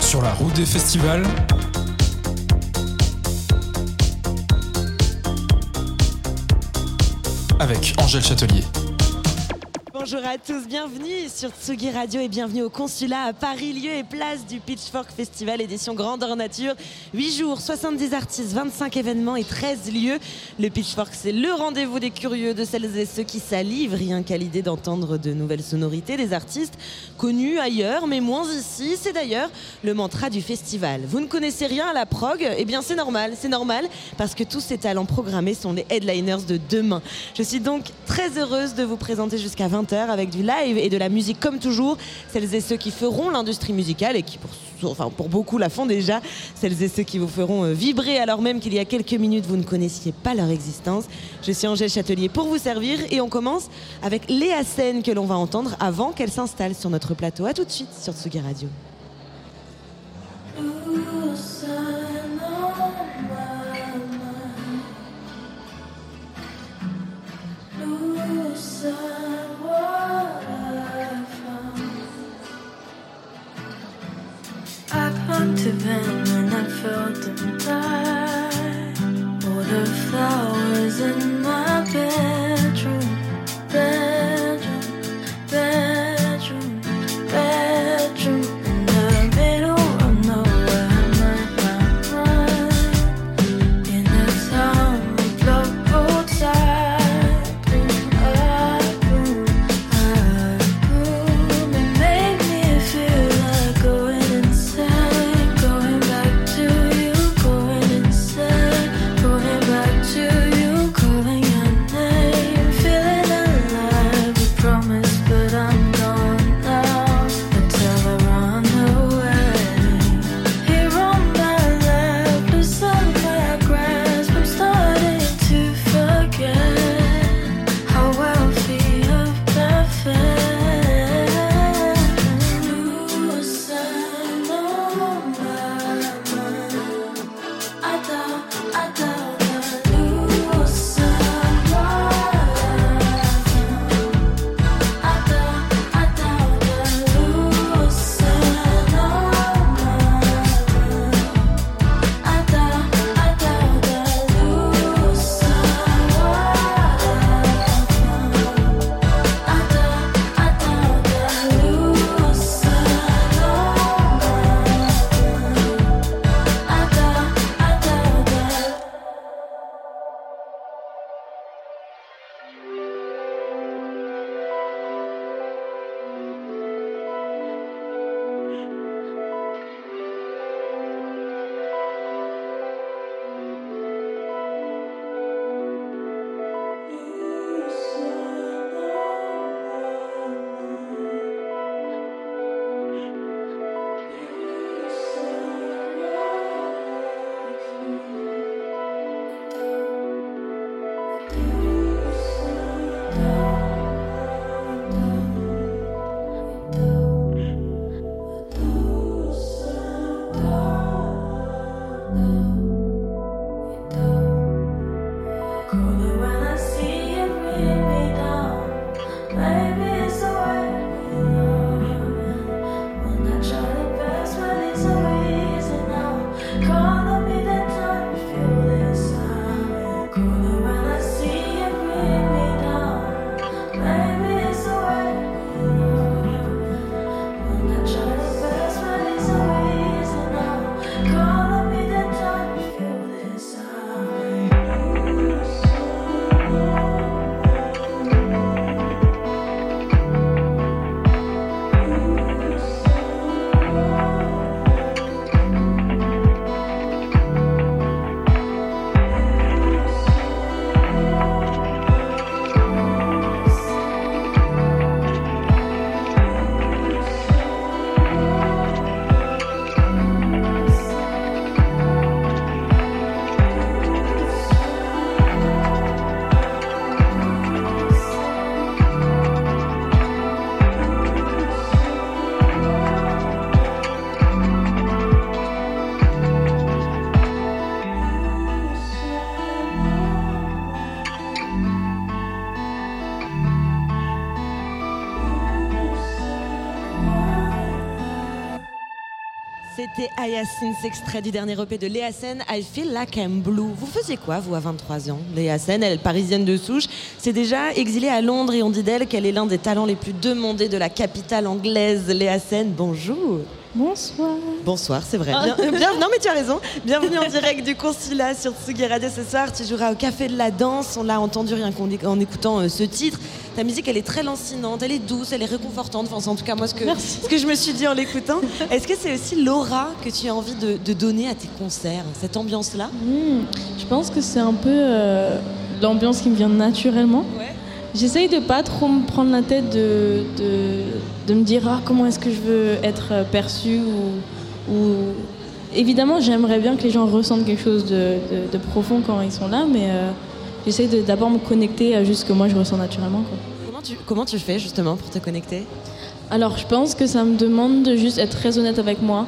Sur la route des festivals. Avec Angèle Châtelier. Bonjour à tous, bienvenue sur Tsugi Radio et bienvenue au consulat à Paris, lieu et place du Pitchfork Festival édition Grandeur Nature. 8 jours, 70 artistes, 25 événements et 13 lieux. Le Pitchfork, c'est le rendez-vous des curieux, de celles et ceux qui salivent rien qu'à l'idée d'entendre de nouvelles sonorités des artistes connus ailleurs, mais moins ici. C'est d'ailleurs le mantra du festival. Vous ne connaissez rien à la prog? Eh bien, c'est normal, c'est normal, parce que tous ces talents programmés sont les headliners de demain. Je suis donc très heureuse de vous présenter jusqu'à 20h avec du live et de la musique comme toujours. Celles et ceux qui feront l'industrie musicale et qui pour, enfin, pour beaucoup la font déjà. Celles et ceux qui vous feront euh, vibrer alors même qu'il y a quelques minutes vous ne connaissiez pas leur existence. Je suis Angèle Châtelier pour vous servir et on commence avec Léa Sen que l'on va entendre avant qu'elle s'installe sur notre plateau. A tout de suite sur Tsugi Radio. To them and I felt them die. All the flowers in my bedroom, C'était Hyacinth, extrait du dernier EP de Léa Sen, I Feel Like I'm Blue. Vous faisiez quoi, vous, à 23 ans? Léa Sen, elle est parisienne de souche, c'est déjà exilée à Londres et on dit d'elle qu'elle est l'un des talents les plus demandés de la capitale anglaise. Léa Sen, bonjour. Bonsoir. Bonsoir, c'est vrai. Bien, bien- non, mais tu as raison. Bienvenue en direct du consulat sur Tsugi Radio ce soir. Tu joueras au Café de la Danse. On l'a entendu rien qu'en en écoutant euh, ce titre. Ta musique, elle est très lancinante, elle est douce, elle est réconfortante. Enfin, c'est en tout cas, moi, ce que, Merci. ce que je me suis dit en l'écoutant. Est-ce que c'est aussi l'aura que tu as envie de, de donner à tes concerts Cette ambiance-là? Hmm, je pense que c'est un peu euh, l'ambiance qui me vient naturellement. Ouais. J'essaye de pas trop me prendre la tête de, de, de me dire ah, comment est-ce que je veux être euh, perçue ou, ou- Évidemment, j'aimerais bien que les gens ressentent quelque chose de profond quand ils sont là, mais euh, j'essaye de d'abord me connecter à juste ce que moi je ressens naturellement. Quoi. Comment tu, comment tu fais justement pour te connecter? Alors, je pense que ça me demande de juste être très honnête avec moi,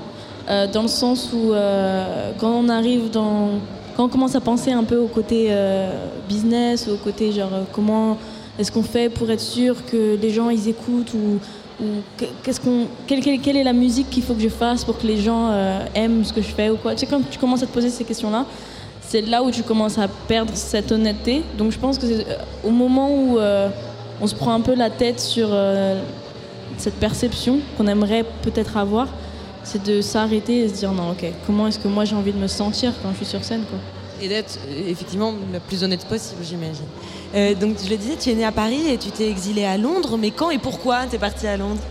euh, dans le sens où euh, quand on arrive dans, quand on commence à penser un peu au côté euh, business, au côté genre comment est-ce qu'on fait pour être sûr que les gens ils écoutent ou, ou que- qu'est-ce qu'on, quelle, quelle- quelle est la musique qu'il faut que je fasse pour que les gens euh, aiment ce que je fais ou quoi? Tu sais quand tu commences à te poser ces questions-là, c'est là où tu commences à perdre cette honnêteté. Donc je pense que c'est euh, au moment où euh, on se prend un peu la tête sur euh, cette perception qu'on aimerait peut-être avoir, c'est de s'arrêter et se dire non, ok, comment est-ce que moi j'ai envie de me sentir quand je suis sur scène quoi? Et d'être effectivement le plus honnête possible, j'imagine. Donc, je le disais, tu es né à Paris et tu t'es exilé à Londres. Mais quand et pourquoi t'es parti à Londres?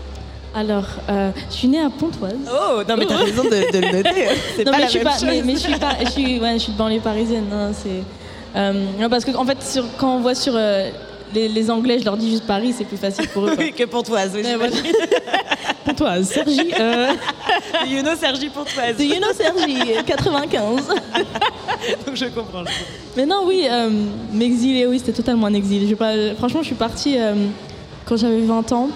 Alors, euh, je suis née à Pontoise. Oh, non, mais t'as raison de, de le noter. C'est Non, pas mais la je suis même pas, chose. mais, mais je suis pas, je suis, ouais, je suis de banlieue parisienne. non, c'est, euh, non, parce que en fait, sur, quand on voit sur euh, les, les Anglais, je leur dis juste Paris, c'est plus facile pour eux. quoi. Oui, que Pontoise. Oui, Ouais. Pontoise, Sergi, euh, you know Sergi Pontoise? do you know Sergi, 95. Donc je comprends. je. Mais non, oui, m'exiler, oui, c'était totalement un exil. Je pas- franchement, je suis partie quand j'avais 20 ans,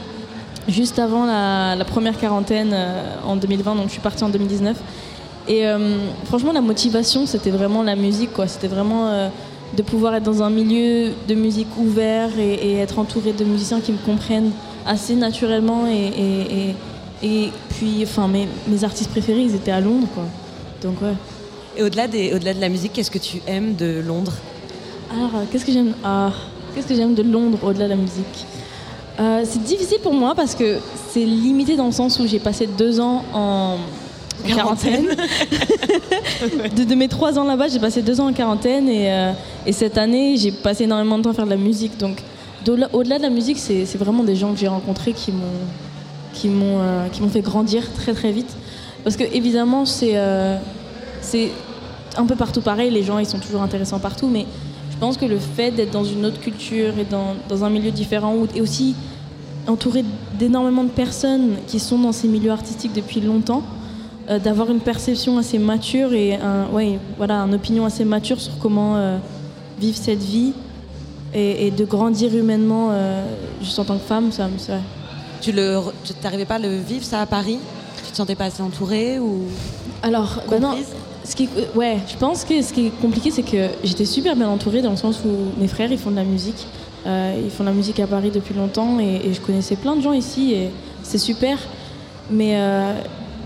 juste avant la, la première quarantaine euh, en 2020, donc je suis partie en 2019. Et euh, franchement, la motivation, c'était vraiment la musique, quoi. C'était vraiment euh, de pouvoir être dans un milieu de musique ouvert et, et être entouré de musiciens qui me comprennent assez naturellement. Et, et- et- et puis, enfin, mes, mes artistes préférés, ils étaient à Londres, quoi. Donc, ouais. Et au-delà, des, au-delà de la musique, qu'est-ce que tu aimes de Londres? Alors, euh, qu'est-ce que j'aime? Ah, Qu'est-ce que j'aime de Londres au-delà de la musique? Euh, C'est difficile pour moi parce que c'est limité dans le sens où j'ai passé deux ans en quarantaine. de, de mes trois ans là-bas, j'ai passé deux ans en quarantaine et, euh, et cette année, j'ai passé énormément de temps à faire de la musique. Donc, au-delà de la musique, c'est c'est vraiment des gens que j'ai rencontrés qui m'ont qui m'ont euh, qui m'ont fait grandir très très vite. Parce que évidemment, c'est euh, c'est un peu partout pareil. Les gens, ils sont toujours intéressants partout, mais je pense que le fait d'être dans une autre culture et dans, dans un milieu différent, et aussi entouré d'énormément de personnes qui sont dans ces milieux artistiques depuis longtemps, euh, d'avoir une perception assez mature et un, ouais, voilà, une opinion assez mature sur comment euh, vivre cette vie et, et de grandir humainement euh, juste en tant que femme, ça, me- vrai. Tu t'arrivais pas à le vivre ça à Paris? Tu te sentais pas assez entourée ou Alors, bah non, est- ouais, je pense que ce qui est compliqué, c'est que j'étais super bien entourée dans le sens où mes frères, ils font de la musique. Euh, ils font de la musique à Paris depuis longtemps et, je connaissais plein de gens ici et c'est super. Mais euh,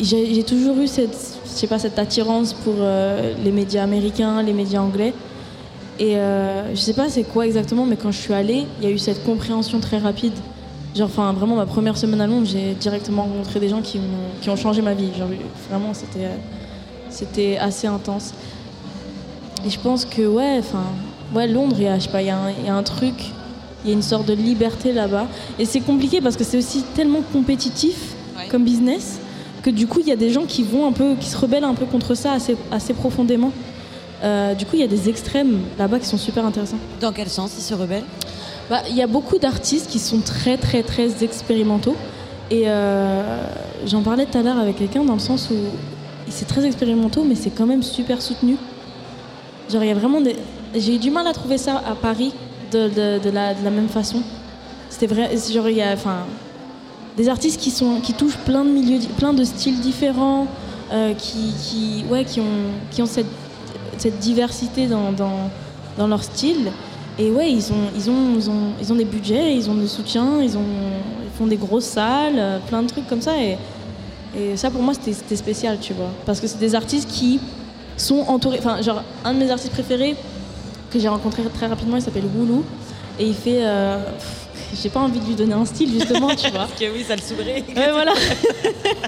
j'ai toujours eu cette, je sais pas, cette attirance pour euh, les médias américains, les médias anglais. Et euh, je sais pas c'est quoi exactement, mais quand je suis allée, il y a eu cette compréhension très rapide. Genre, enfin, vraiment, ma première semaine à Londres, j'ai directement rencontré des gens qui, m'ont- qui ont changé ma vie. Genre, vraiment, c'était. C'était assez intense. Et je pense que, ouais, enfin, ouais, Londres, il y a, je sais pas, il y, a un- il y a un truc, il y a une sorte de liberté là-bas. Et c'est compliqué parce que c'est aussi tellement compétitif Ouais. comme business que du coup, il y a des gens qui vont un peu, qui se rebellent un peu contre ça assez, assez profondément. Euh, du coup, il y a des extrêmes là-bas qui sont super intéressants. Dans quel sens ils se rebellent? Bah, Il y a beaucoup d'artistes qui sont très très très expérimentaux. Et euh, j'en parlais tout à l'heure avec quelqu'un dans le sens où c'est très expérimentaux, mais c'est quand même super soutenu. Genre, il y a vraiment. J'ai eu du mal à trouver ça à Paris de, la, même façon. C'était vrai, genre, il y a enfin, des artistes qui, touchent plein de milieux, plein de styles différents, euh, qui, ouais, qui ont, cette, diversité dans, leur style. Et ouais, ils ont, des budgets, ils ont des soutiens, ils, ont, ils font des grosses salles, euh, plein de trucs comme ça. Et ça, pour moi, c'était spécial, tu vois. Parce que c'est des artistes qui sont entourés. Enfin, genre, un de mes artistes préférés que j'ai rencontré très rapidement, il s'appelle Woulou. Et il fait. euh, j'ai pas envie de lui donner un style, justement, tu vois. Parce que oui, ça le saoulerait. Ouais, voilà.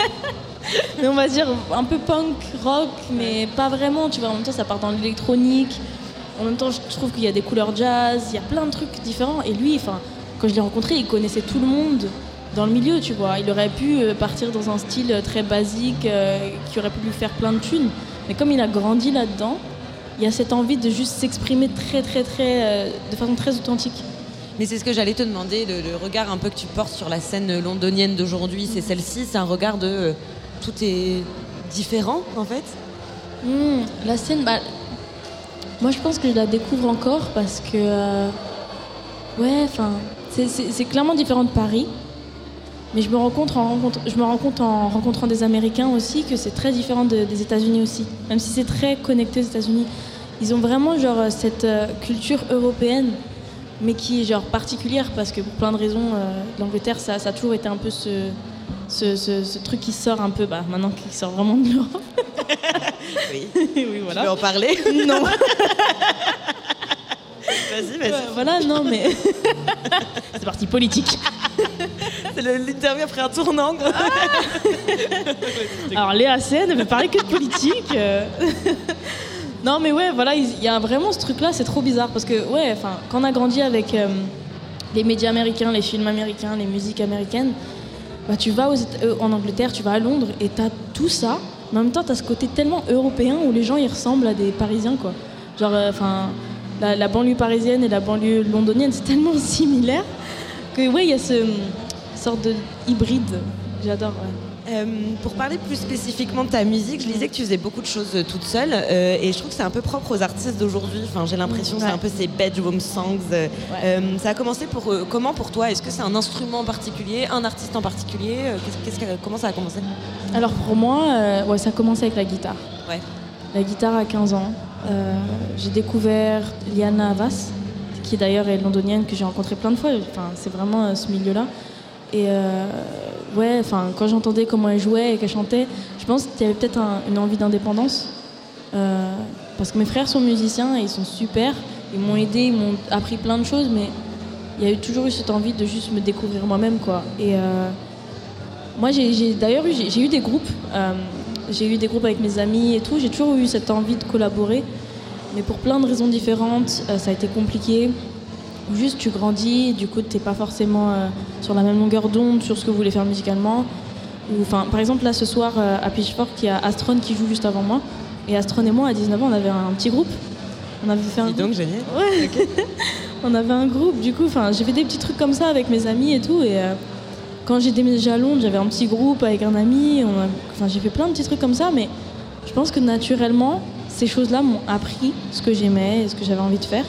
mais on va dire un peu punk, rock, mais pas vraiment, tu vois. En même temps, ça part dans l'électronique. En même temps, je trouve qu'il y a des couleurs jazz, il y a plein de trucs différents. Et lui, enfin, quand je l'ai rencontré, il connaissait tout le monde dans le milieu, tu vois. Il aurait pu euh, partir dans un style euh, très basique, euh, qui aurait pu lui faire plein de thunes. Mais comme il a grandi là-dedans, il y a cette envie de juste s'exprimer très, très, très, euh, de façon très authentique. Mais c'est ce que j'allais te demander, le, le regard un peu que tu portes sur la scène londonienne d'aujourd'hui, c'est celle-ci, c'est un regard de euh, tout est différent en fait? Hmm, la scène, bah, moi je pense que je la découvre encore parce que, ouais, enfin, c'est clairement différent de Paris. Mais je me rends compte en, rencontre- je me rends compte en rencontrant des Américains aussi que c'est très différent de- des États-Unis aussi. Même si c'est très connecté aux États-Unis, ils ont vraiment genre euh, cette euh, culture européenne, mais qui est genre particulière parce que pour plein de raisons, euh, l'Angleterre ça, ça a toujours été un peu ce, ce, ce- ce truc qui sort un peu, bah, maintenant qui sort vraiment de l'Europe. Oui. oui, Tu veux en parler? Non. Vas-y, vas-y. Voilà, non, mais. c'est parti politique. C'est l'interview après un tournant. Alors, Léa Sen, elle veut parler que de politique. euh. non, mais ouais, voilà, il y a vraiment ce truc-là, c'est trop bizarre. Parce que, ouais, enfin, quand on a grandi avec euh, les médias américains, les films américains, les musiques américaines, bah, tu vas euh, en Angleterre, tu vas à Londres et t'as tout ça. Mais en même temps, t'as ce côté tellement européen où les gens ils ressemblent à des Parisiens, quoi. Genre, enfin, la, la banlieue parisienne et la banlieue londonienne, c'est tellement similaire que, ouais, il y a ce sorte de hybride. J'adore, ouais. Euh, pour parler plus spécifiquement de ta musique, je disais que tu faisais beaucoup de choses euh, toute seule euh, et je trouve que c'est un peu propre aux artistes d'aujourd'hui. Enfin, j'ai l'impression que c'est un peu ces bedroom songs. euh, ça a commencé pour comment pour toi? Est-ce que c'est un instrument en particulier, un artiste en particulier? Comment ça a commencé? Alors pour moi, ouais, ça a commencé avec la guitare. La guitare à 15 ans. J'ai découvert Liana Havas, qui d'ailleurs est londonienne, que j'ai rencontrée plein de fois. Enfin, c'est vraiment ce milieu-là. Et euh, ouais, enfin, quand j'entendais comment elle jouait et qu'elle chantait, je pense qu'il y avait peut-être un- une envie d'indépendance. Euh, parce que mes frères sont musiciens et ils sont super. Ils m'ont aidé, ils m'ont appris plein de choses, mais il y a eu toujours eu cette envie de juste me découvrir moi-même, quoi. Et euh, moi, j'ai d'ailleurs eu, j'ai eu des groupes. j'ai eu des groupes avec mes amis et tout. J'ai toujours eu cette envie de collaborer. Mais pour plein de raisons différentes, ça a été compliqué. Ou Juste, tu grandis, du coup, tu n'es pas forcément euh, sur la même longueur d'onde sur ce que vous voulez faire musicalement. Ou, enfin, par exemple, là, ce soir, euh, à Pitchfork, il y a Astron qui joue juste avant moi. Et Astron et moi, à 19 ans, on avait un petit groupe. On avait fait un Dis donc, génial. Ouais. on avait un groupe, du coup, enfin, j'ai fait des petits trucs comme ça avec mes amis et tout. Et euh, quand j'ai déménagé à Londres, j'avais un petit groupe avec un ami. Enfin, j'ai fait plein de petits trucs comme ça, mais je pense que naturellement, ces choses-là m'ont appris ce que j'aimais et ce que j'avais envie de faire.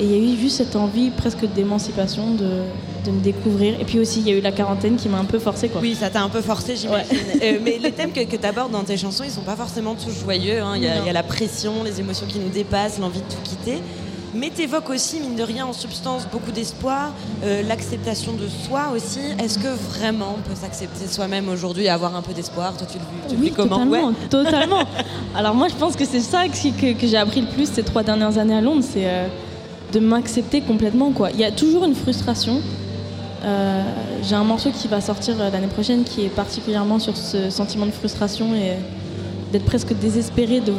Et il y a eu juste cette envie presque d'émancipation, de, de me découvrir. Et puis aussi, il y a eu la quarantaine qui m'a un peu forcée, quoi. Oui, ça t'a un peu forcé, j'imagine. Euh, mais les thèmes que, tu abordes dans tes chansons, ils sont pas forcément tous joyeux. hein. Il y, a- Non. il y a la pression, les émotions qui nous dépassent, l'envie de tout quitter. Mais t'évoques aussi, mine de rien, en substance, beaucoup d'espoir, euh, l'acceptation de soi aussi. Est-ce que vraiment on peut s'accepter soi-même aujourd'hui et avoir un peu d'espoir? Toi, tu le, vis- tu Oui, comment? Totalement, Ouais. totalement. Alors moi, je pense que c'est ça que, que- que j'ai appris le plus ces trois dernières années à Londres, c'est euh, de m'accepter complètement. Quoi. Il y a toujours une frustration. Euh, j'ai un morceau qui va sortir euh, l'année prochaine qui est particulièrement sur ce sentiment de frustration et d'être presque désespéré de,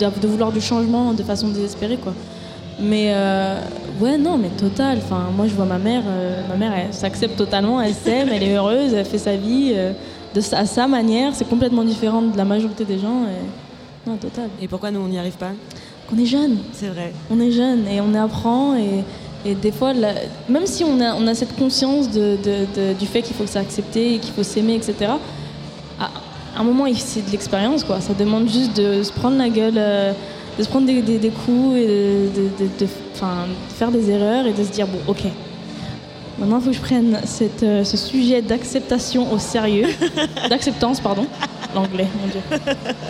de, vouloir du changement de façon désespérée. Quoi. Mais euh, ouais, non, mais total. Enfin, moi, je vois ma mère. ma mère, elle s'accepte totalement. Elle s'aime, elle est heureuse, elle fait sa vie de sa, à sa manière. C'est complètement différent de la majorité des gens. Non, total. Et pourquoi nous, on n'y arrive pas? On est jeune. C'est vrai. On est jeune et on apprend. Et, et des fois, même si on a, on a cette conscience de, de- de- du fait qu'il faut s'accepter et qu'il faut s'aimer, etc. À à un moment, c'est de l'expérience, quoi. Ça demande juste de se prendre la gueule, euh, de se prendre des, des- des coups et de, faire des erreurs et de se dire bon, ok. Maintenant, il faut que je prenne cette, euh, ce sujet d'acceptation au sérieux, d'acceptance, pardon, l'anglais, mon dieu.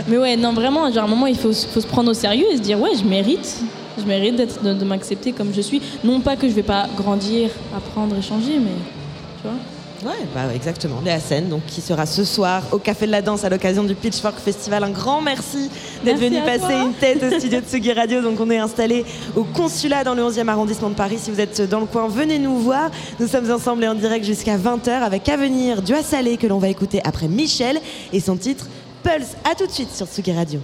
Mais ouais, non, vraiment, à un moment, il faut, se- faut se prendre au sérieux et se dire, ouais, je mérite, je mérite d'être, de, de m'accepter comme je suis. Non pas que je vais pas grandir, apprendre et changer, mais tu vois. Ouais, bah exactement. La scène, donc qui sera ce soir au Café de la Danse à l'occasion du Pitchfork Festival. Un grand merci d'être venu passer une tête au studio de Tsugi Radio. Donc on est installé au consulat dans le 11e arrondissement de Paris. Si vous êtes dans le coin, venez nous voir. Nous sommes ensemble et en direct jusqu'à 20h avec Avenir du Salé que l'on va écouter après Michel et son titre Pulse. À tout de suite sur Tsugi Radio.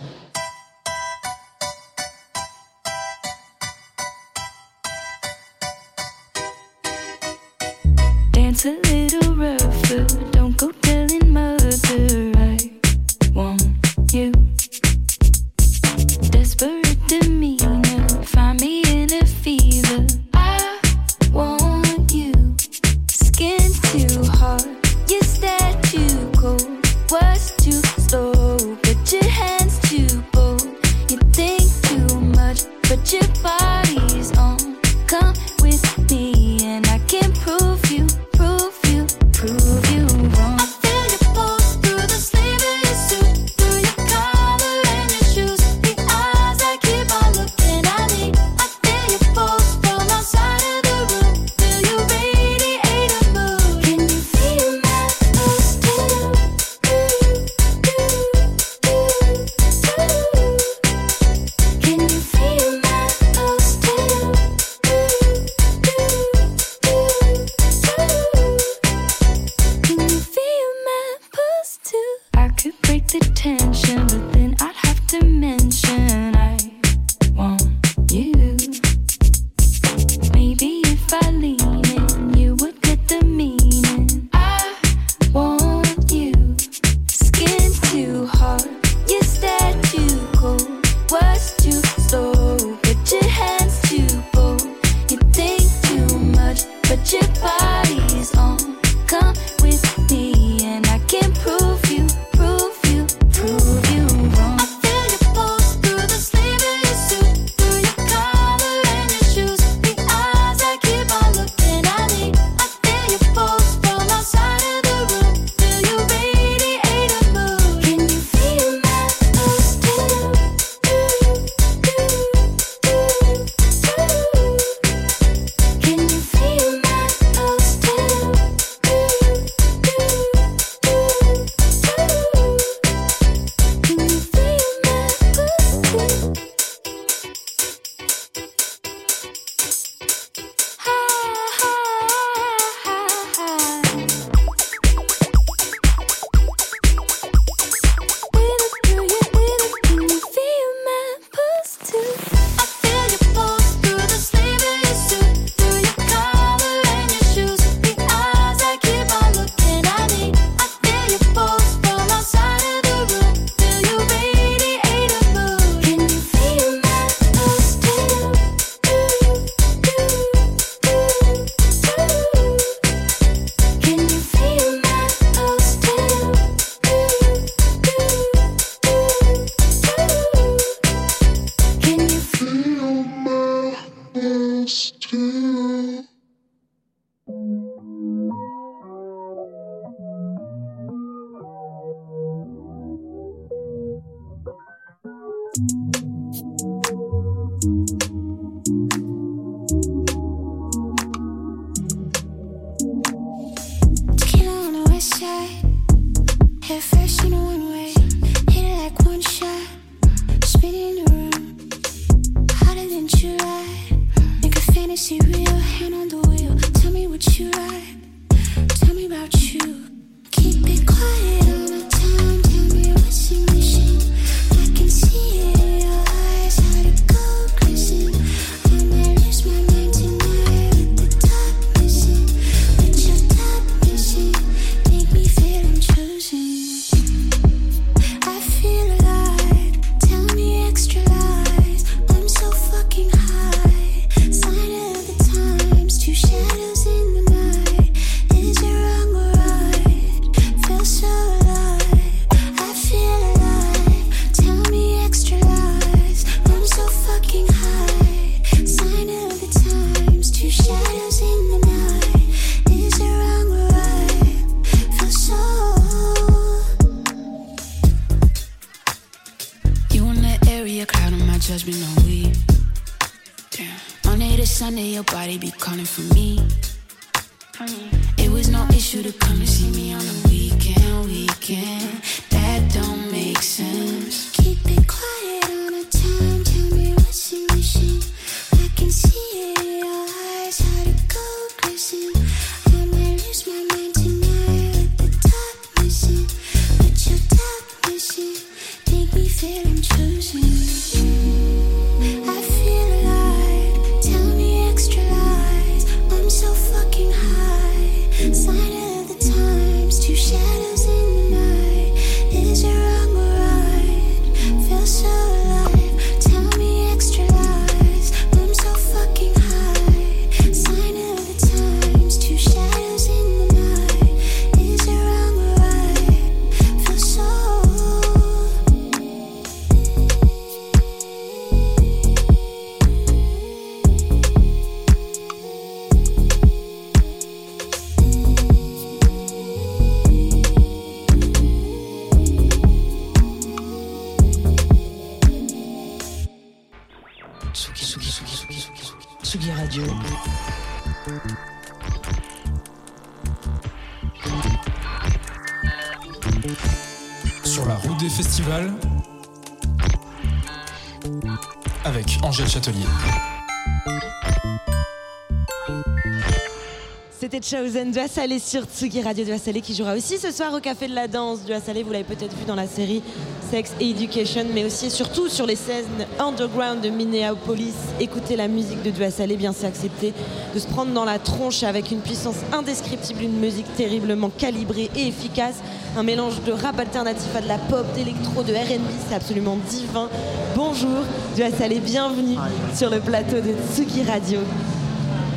C'était Chosen Doit Salé sur Tsugi Radio Salé qui jouera aussi ce soir au Café de la Danse. Doit Salé, vous l'avez peut-être vu dans la série Sex Education, mais aussi et surtout sur les scènes underground de Minneapolis. Écouter la musique de Doit Salé, bien c'est accepter de se prendre dans la tronche avec une puissance indescriptible, une musique terriblement calibrée et efficace. Un mélange de rap alternatif à de la pop, d'électro, de RB, c'est absolument divin. Bonjour, Doit Salé, bienvenue sur le plateau de Tsugi Radio.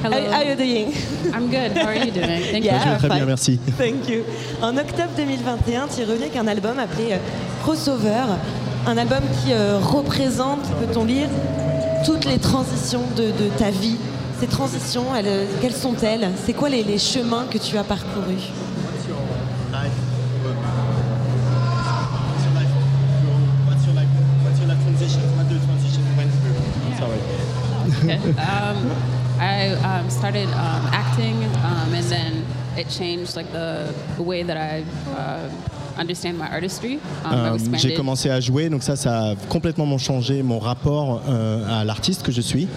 Hello. How, how you doing? I'm good. How are you doing? Thank Yeah. you. Je vais très fine. bien, merci. Thank you. En octobre 2021, tu es revenu avec un album appelé euh, Crossover, un album qui euh, représente, peut-on lire, toutes les transitions de, de ta vie. Ces transitions, elles, euh, quelles sont-elles? C'est quoi les, les chemins que tu as parcourus? Um, I um, started um, acting, um, and then it changed like the, the way that I uh, understand my artistry. Um, Euh, J'ai commencé à jouer, donc ça, ça a complètement changé mon rapport euh, à l'artiste que je suis.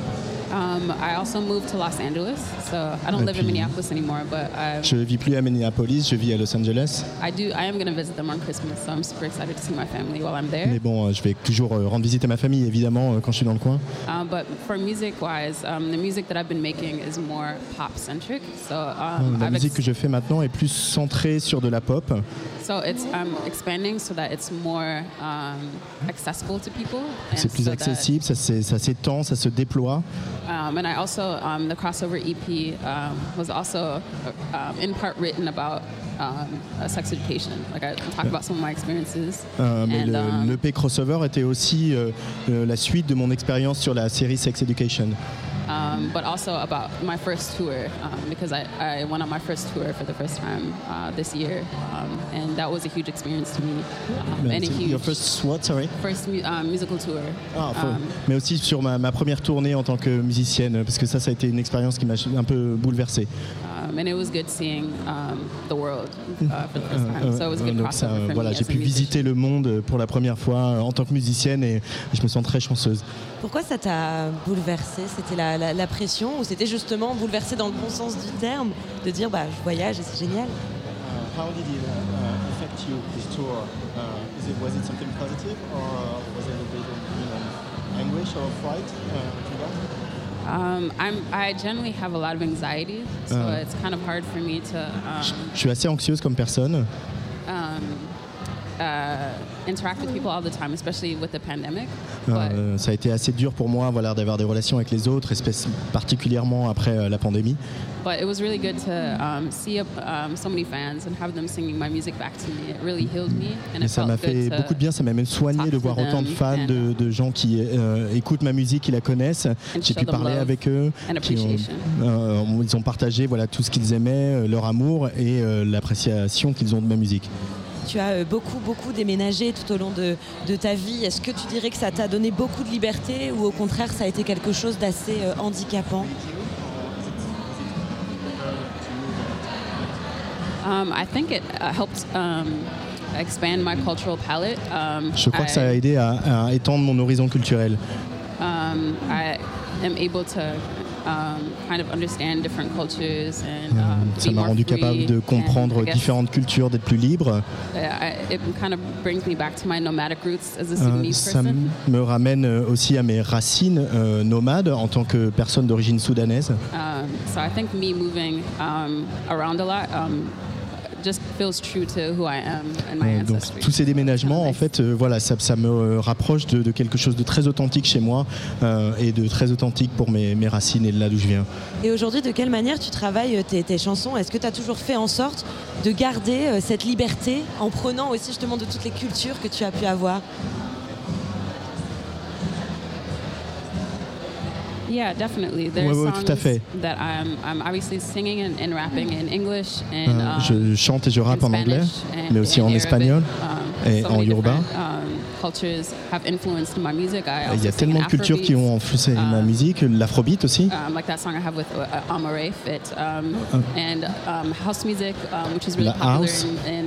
Um, I also moved to Los Angeles, so I don't live in Minneapolis anymore, but I, Je vis plus à Minneapolis, je vis à Los Angeles. I do. I am going to visit them on Christmas, so I'm super excited to see my family while I'm there. Mais bon, euh, je vais toujours euh, rendre visite à ma famille, évidemment, euh, quand je suis dans le coin. Um, but for music-wise, um, the music that I've been making is more pop-centric. So um, La I've musique que je fais maintenant est plus centrée sur de la pop. So it's I'm expanding so that it's more um, accessible to people. and C'est plus accessible, ça s'é- ça s'étend, ça se déploie. um, and I also um, the crossover EP um, was also um, in part written about um, uh, sex education. Like I talk about some of my experiences. Euh, mais and le, um, l'EP Crossover était aussi euh, euh, la suite de mon expérience sur la série Sex Education. Um, but also about my first tour um, because I, I went on my first tour for the first time uh, this year, um, and that was a huge experience to me um, and a huge Your first what, sorry? first mu- um, musical tour. Ah, Um, mais aussi sur ma, ma première tournée en tant que musicienne, parce que ça, ça a été une expérience qui m'a un peu bouleversée. Um, and it was good seeing um, the world uh, for the first time. So it was a Euh, good donc ça, for voilà, j'ai as a pu visiter musician. le monde pour la première fois euh, en tant que musicienne et je me sens très chanceuse. Pourquoi ça t'a bouleversé? C'était la, la- la pression ou c'était justement bouleversé dans le bon sens du terme de dire bah, je voyage et c'est génial? How did it affect you, this tour? was it something positive or was it a bit of anguish or fright? Um, I'm, I generally have a lot of anxiety, so Uh. it's kind of hard for me to um, Je suis assez anxieuse comme personne. um, uh, interact with people all the time, especially with the pandemic. But Euh, ça a été assez dur pour moi voilà, d'avoir des relations avec les autres, particulièrement après euh, la pandémie. But it was really good to um, see um, so many fans and have them singing my music back to me. It really healed me, and Et it ça m'a fait beaucoup de bien, ça m'a même soigné de voir autant de fans, and, de, de gens qui euh, écoutent ma musique, qui la connaissent. J'ai pu parler avec eux. and qui ont- euh, ils ont partagé voilà, tout ce qu'ils aimaient, leur amour et l'appréciation qu'ils ont de ma musique. Tu as euh, beaucoup, beaucoup déménagé tout au long de, de ta vie. Est-ce que tu dirais que ça t'a donné beaucoup de liberté ou au contraire ça a été quelque chose d'assez euh, handicapant? Um, I think it uh, helped um, expand my cultural palette. Um, Je crois que ça a aidé à, à étendre mon horizon culturel. um, I am able to um, kind of understand different cultures and Euh, um, Ça m'a rendu capable de comprendre guess, différentes cultures, d'être plus libre. uh, I- it kind of brings me back to my nomadic roots as a Sudanese ça person. me ramène euh, aussi à mes racines euh, nomades en tant que personne d'origine soudanaise. Um, so I think me moving um, around a lot um, just feels true to who I am and my donc ancestry. tous ces déménagements, en fait, euh, voilà, ça, ça me euh, rapproche de, de quelque chose de très authentique chez moi euh, et de très authentique pour mes, mes racines et de là d'où je viens. Et aujourd'hui, de quelle manière tu travailles tes, tes chansons? Est-ce que tu as toujours fait en sorte de garder euh, cette liberté en prenant aussi justement de toutes les cultures que tu as pu avoir? Yeah, definitely. There's Ouais, ouais, songs tout à fait. that I'm, I'm obviously singing and, and rapping in English and Euh, um, je chante et je rappe en anglais, Spanish and mais aussi in en espagnol Um, et so en yoruba. um, cultures have influenced my music. I Il y also a tellement de cultures qui ont influencé ma Um, musique, l'afrobeat aussi. Um, like that song I have with uh, Amare Fit, um, and house music, which is really La popular house. in, in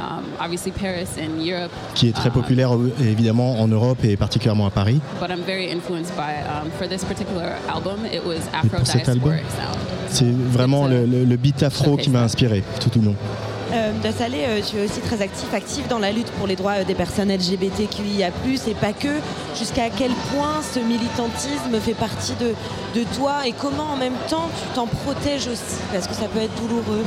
um, obviously Paris and Europe. qui est très Um, populaire euh, évidemment en Europe et particulièrement à Paris. But I'm very influenced by, um, for this particular album, it was pour cet album. C'est vraiment le, le- le beat afro qui m'a inspiré tout au long. Euh, Dassalé, euh, tu es aussi très actif, actif dans la lutte pour les droits euh, des personnes LGBTQIA+, et pas que. Jusqu'à quel point ce militantisme fait partie de, de toi et comment en même temps tu t'en protèges aussi? Parce que ça peut être douloureux.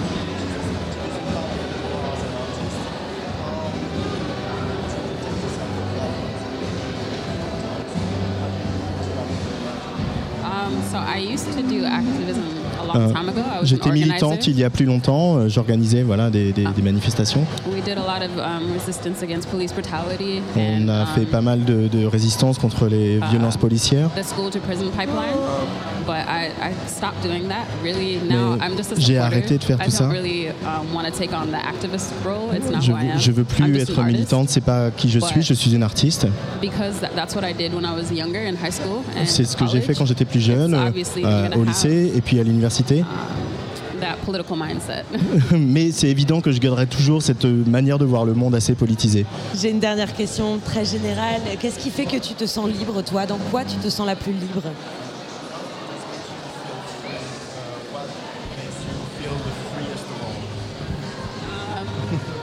So I used to do activism Euh, J'étais militante il y a plus longtemps, euh, j'organisais voilà, des, des- des manifestations. We did a lot of um, resistance against police brutality. On a fait um, pas mal de, de résistance contre les violences policières. j'ai arrêté de faire tout ça. really um, want to take on the activist role. It's not Je, je veux plus être militante, c'est pas qui je suis, je suis une artiste. Because that, that's what I did when I was younger in high school. and C'est ce que j'ai fait quand j'étais plus jeune, euh, au lycée et puis à l'université. That political mindset. Mais c'est évident que je garderai toujours cette manière de voir le monde assez politisée. J'ai une dernière question très générale. Qu'est-ce qui fait que tu te sens libre, toi? Dans quoi tu te sens la plus libre?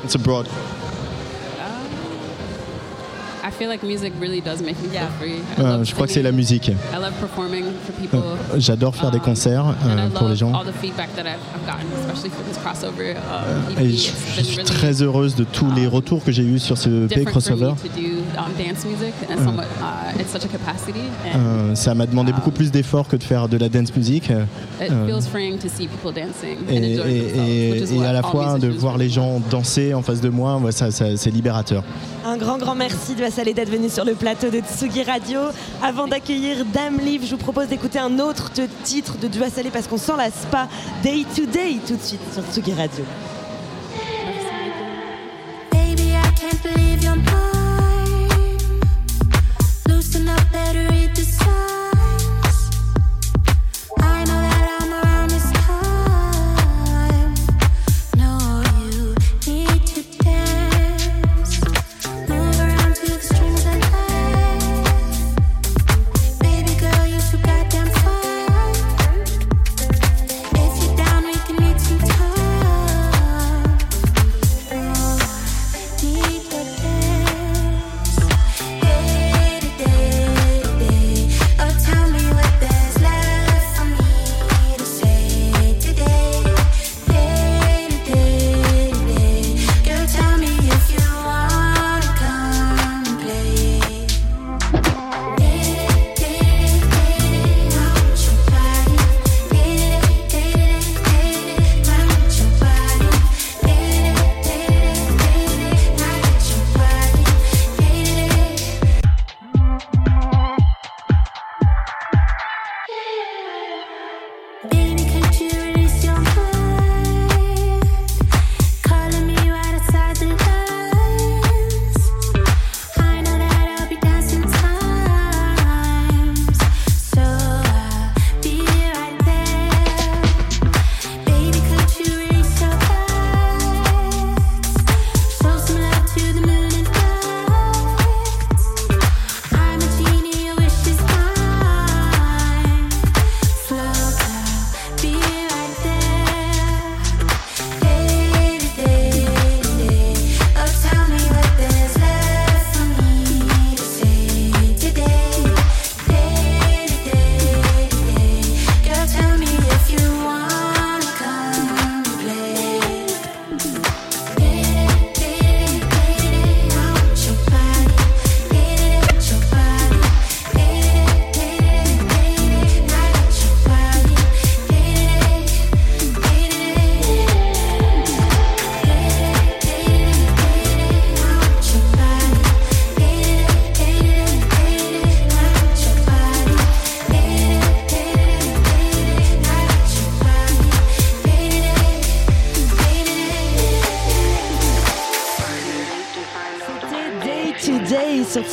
It's abroad. I feel like music really does make me feel free. I Euh, love je crois que c'est la musique. I love performing for people. Euh, J'adore faire des Um, concerts euh, I pour les love gens. all the feedback that I've, I've gotten, especially for this crossover. Um, EP. Et je, suis really très heureuse de tous les retours que j'ai eus sur ce EP crossover. um, somewhat, uh, Euh, ça m'a demandé beaucoup plus d'efforts que de faire de la dance music. euh, it euh, feels freeing to see people dancing et, and themselves, à la fois de voir les gens danser en face de moi, ça, ça- c'est libérateur. Un grand, grand merci de Vassalé d'être venu sur le plateau de Tsugi Radio. Avant d'accueillir Dame Liv, je vous propose d'écouter un autre titre de Dua Salé parce qu'on s'en lasse pas. Day to Day, tout de suite sur Tsugi Radio. Baby, I can't believe you're mine.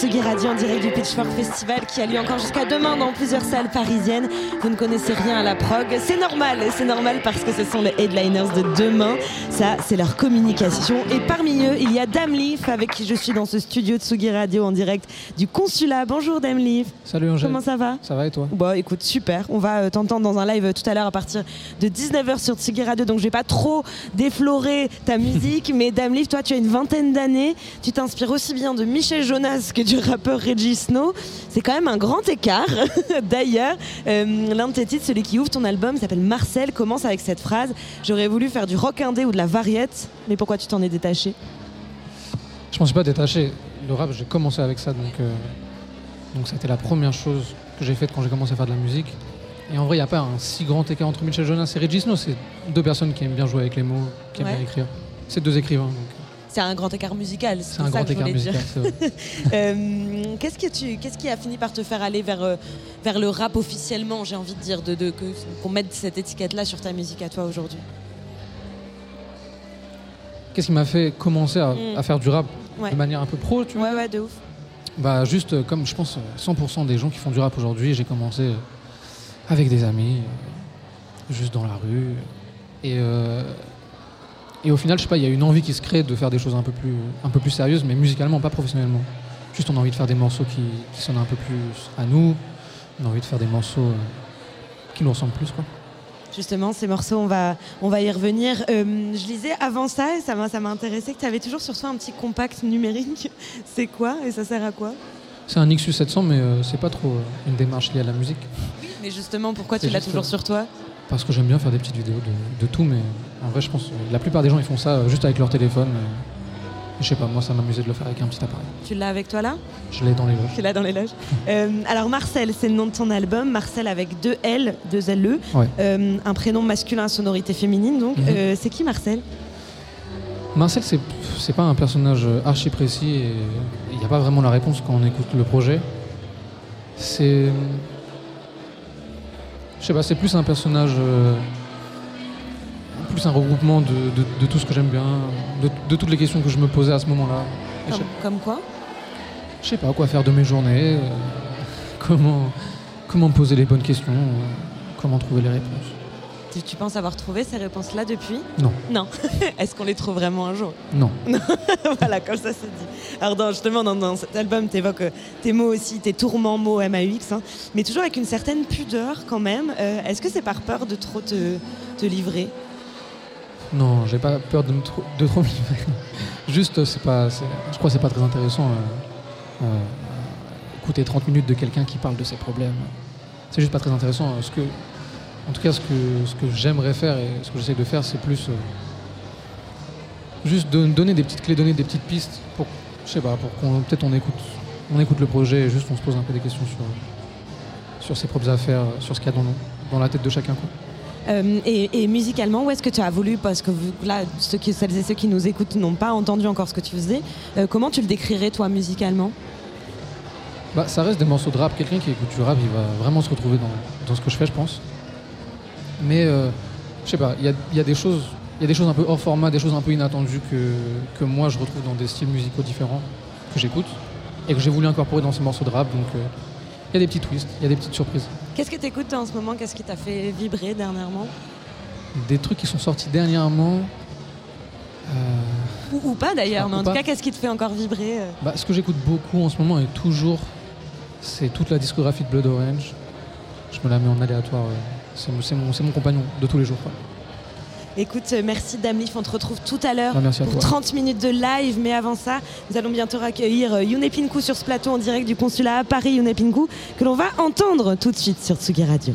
Tsugi Radio en direct du Pitchfork Festival qui a lieu encore jusqu'à demain dans plusieurs salles parisiennes. Vous ne connaissez rien à la prog, c'est normal, c'est normal parce que ce sont les headliners de demain. Ça, c'est leur communication. Et parmi eux, il y a Dame Leaf avec qui je suis dans ce studio de Tsugi Radio en direct du consulat. Bonjour Dame Leaf. Salut Angèle. Comment ça va? Ça va et toi? Bon, écoute, super. On va euh, t'entendre dans un live euh, tout à l'heure à partir de 19h sur Tsugi Radio. Donc, je vais pas trop déflorer ta musique. mais Dame Leaf, toi, tu as une vingtaine d'années. Tu t'inspires aussi bien de Michel Jonas que du rappeur Reggie C'est quand même un grand écart. D'ailleurs, euh, l'un de tes titres, celui qui ouvre ton album, s'appelle Marcel, commence avec cette phrase J'aurais voulu faire du rock indé ou de la variette. Mais pourquoi tu t'en es détaché? Je m'en suis pas détaché. Le rap, j'ai commencé avec ça, donc, euh, donc ça a été la première chose que j'ai faite quand j'ai commencé à faire de la musique. Et en vrai, il n'y a pas un si grand écart entre Michel Jonas et Regis Snow. C'est deux personnes qui aiment bien jouer avec les mots, qui aiment Ouais. bien écrire. C'est deux écrivains. donc C'est un grand écart musical. C'est un ça grand que écart musical. Euh, qu'est-ce, que tu, qu'est-ce qui a fini par te faire aller vers, euh, vers le rap officiellement, j'ai envie de dire, de, de- que, qu'on mette cette étiquette-là sur ta musique à toi aujourd'hui? Qu'est-ce qui m'a fait commencer à, Mm. à faire du rap Ouais. de manière un peu pro tu vois? Ouais, ouais, de ouf. Bah juste euh, comme je pense euh, 100% des gens qui font du rap aujourd'hui, j'ai commencé avec des amis, juste dans la rue. Et, euh, et au final, je sais pas, il y a une envie qui se crée de faire des choses un peu plus, un peu plus sérieuses, mais musicalement, pas professionnellement. Juste on a envie de faire des morceaux qui, qui sonnent un peu plus à nous, on a envie de faire des morceaux euh, qui nous ressemblent plus. Quoi. Justement, ces morceaux, on va, on va y revenir. Euh, je lisais avant ça, et ça m'a, ça m'a intéressé, que tu avais toujours sur toi un petit compact numérique. C'est quoi et ça sert à quoi? C'est un Nixus 700, mais euh, c'est pas trop euh, une démarche liée à la musique. Mais justement, pourquoi tu l'as toujours sur toi? Parce que j'aime bien faire des petites vidéos de, de tout, mais en vrai, je pense que la plupart des gens ils font ça euh, juste avec leur téléphone. euh, je sais pas, moi ça m'amusait de le faire avec un petit appareil. Tu l'as avec toi là? Je l'ai dans les loges. Tu l'as dans les loges. Euh, alors Marcel, c'est le nom de ton album. Marcel avec deux L, deux LE. Ouais. Euh, un prénom masculin à sonorité féminine. Donc, Mhm. Euh, c'est qui Marcel? Marcel, c'est, pas un personnage archi précis et il n'y a pas vraiment la réponse quand on écoute le projet. C'est. Je sais pas, c'est plus un personnage. Euh, plus un regroupement de, de- de tout ce que j'aime bien, de, de toutes les questions que je me posais à ce moment-là. Comme, comme quoi? Je sais pas quoi faire de mes journées, euh, comment, comment me poser les bonnes questions, euh, comment trouver les réponses. tu, tu penses avoir trouvé ces réponses-là depuis? Non. Non. Est-ce qu'on les trouve vraiment un jour? Non. Voilà, comme ça c'est dit. Alors dans- justement, dans, dans cet album, tu évoques tes mots aussi, tes tourments mots MAUX, hein, mais toujours avec une certaine pudeur quand même. Euh, Est-ce que c'est par peur de trop te, te livrer? Non, j'ai pas peur de, me trop, de trop. Juste, c'est pas, je crois que c'est pas très intéressant. euh, euh, écouter 30 minutes de quelqu'un qui parle de ses problèmes. C'est juste pas très intéressant. Euh, Ce que, en tout cas, ce que, ce que j'aimerais faire et ce que j'essaie de faire, c'est plus euh, juste de donner des petites clés, donner des petites pistes pour, je sais pas, pour qu'on peut-être on écoute, on écoute le projet et juste on se pose un peu des questions sur, sur ses propres affaires, sur ce qu'il y a dans, dans la tête de chacun. Euh, et, musicalement, où est-ce que tu as voulu Parce que là, ceux qui, celles et ceux qui nous écoutent n'ont pas entendu encore ce que tu faisais. Euh, comment tu le décrirais toi musicalement? Bah, ça reste des morceaux de rap. Quelqu'un qui écoute du rap, il va vraiment se retrouver dans, dans ce que je fais, je pense. Mais euh, je sais pas, il y a, des choses, y a des choses un peu hors format, des choses un peu inattendues que, que moi je retrouve dans des styles musicaux différents que j'écoute et que j'ai voulu incorporer dans ces morceaux de rap. Donc euh, il y a des petits twists, il y a des petites surprises. Qu'est-ce que tu écoutes en ce moment? Qu'est-ce qui t'a fait vibrer dernièrement? Des trucs qui sont sortis dernièrement. euh, ou, ou pas d'ailleurs, mais en tout cas, qu'est-ce qui te fait encore vibrer euh? Bah, ce que j'écoute beaucoup en ce moment et toujours, c'est toute la discographie de Blood Orange. Je me la mets en aléatoire. C'est mon- compagnon de tous les jours. quoi. Écoute, euh, merci Damlif, on te retrouve tout à l'heure pour toi. 30 minutes de live. Mais avant ça, nous allons bientôt accueillir euh, Yune Pinku sur ce plateau en direct du consulat à Paris, Yune Pinku, que l'on va entendre tout de suite sur Tsugi Radio.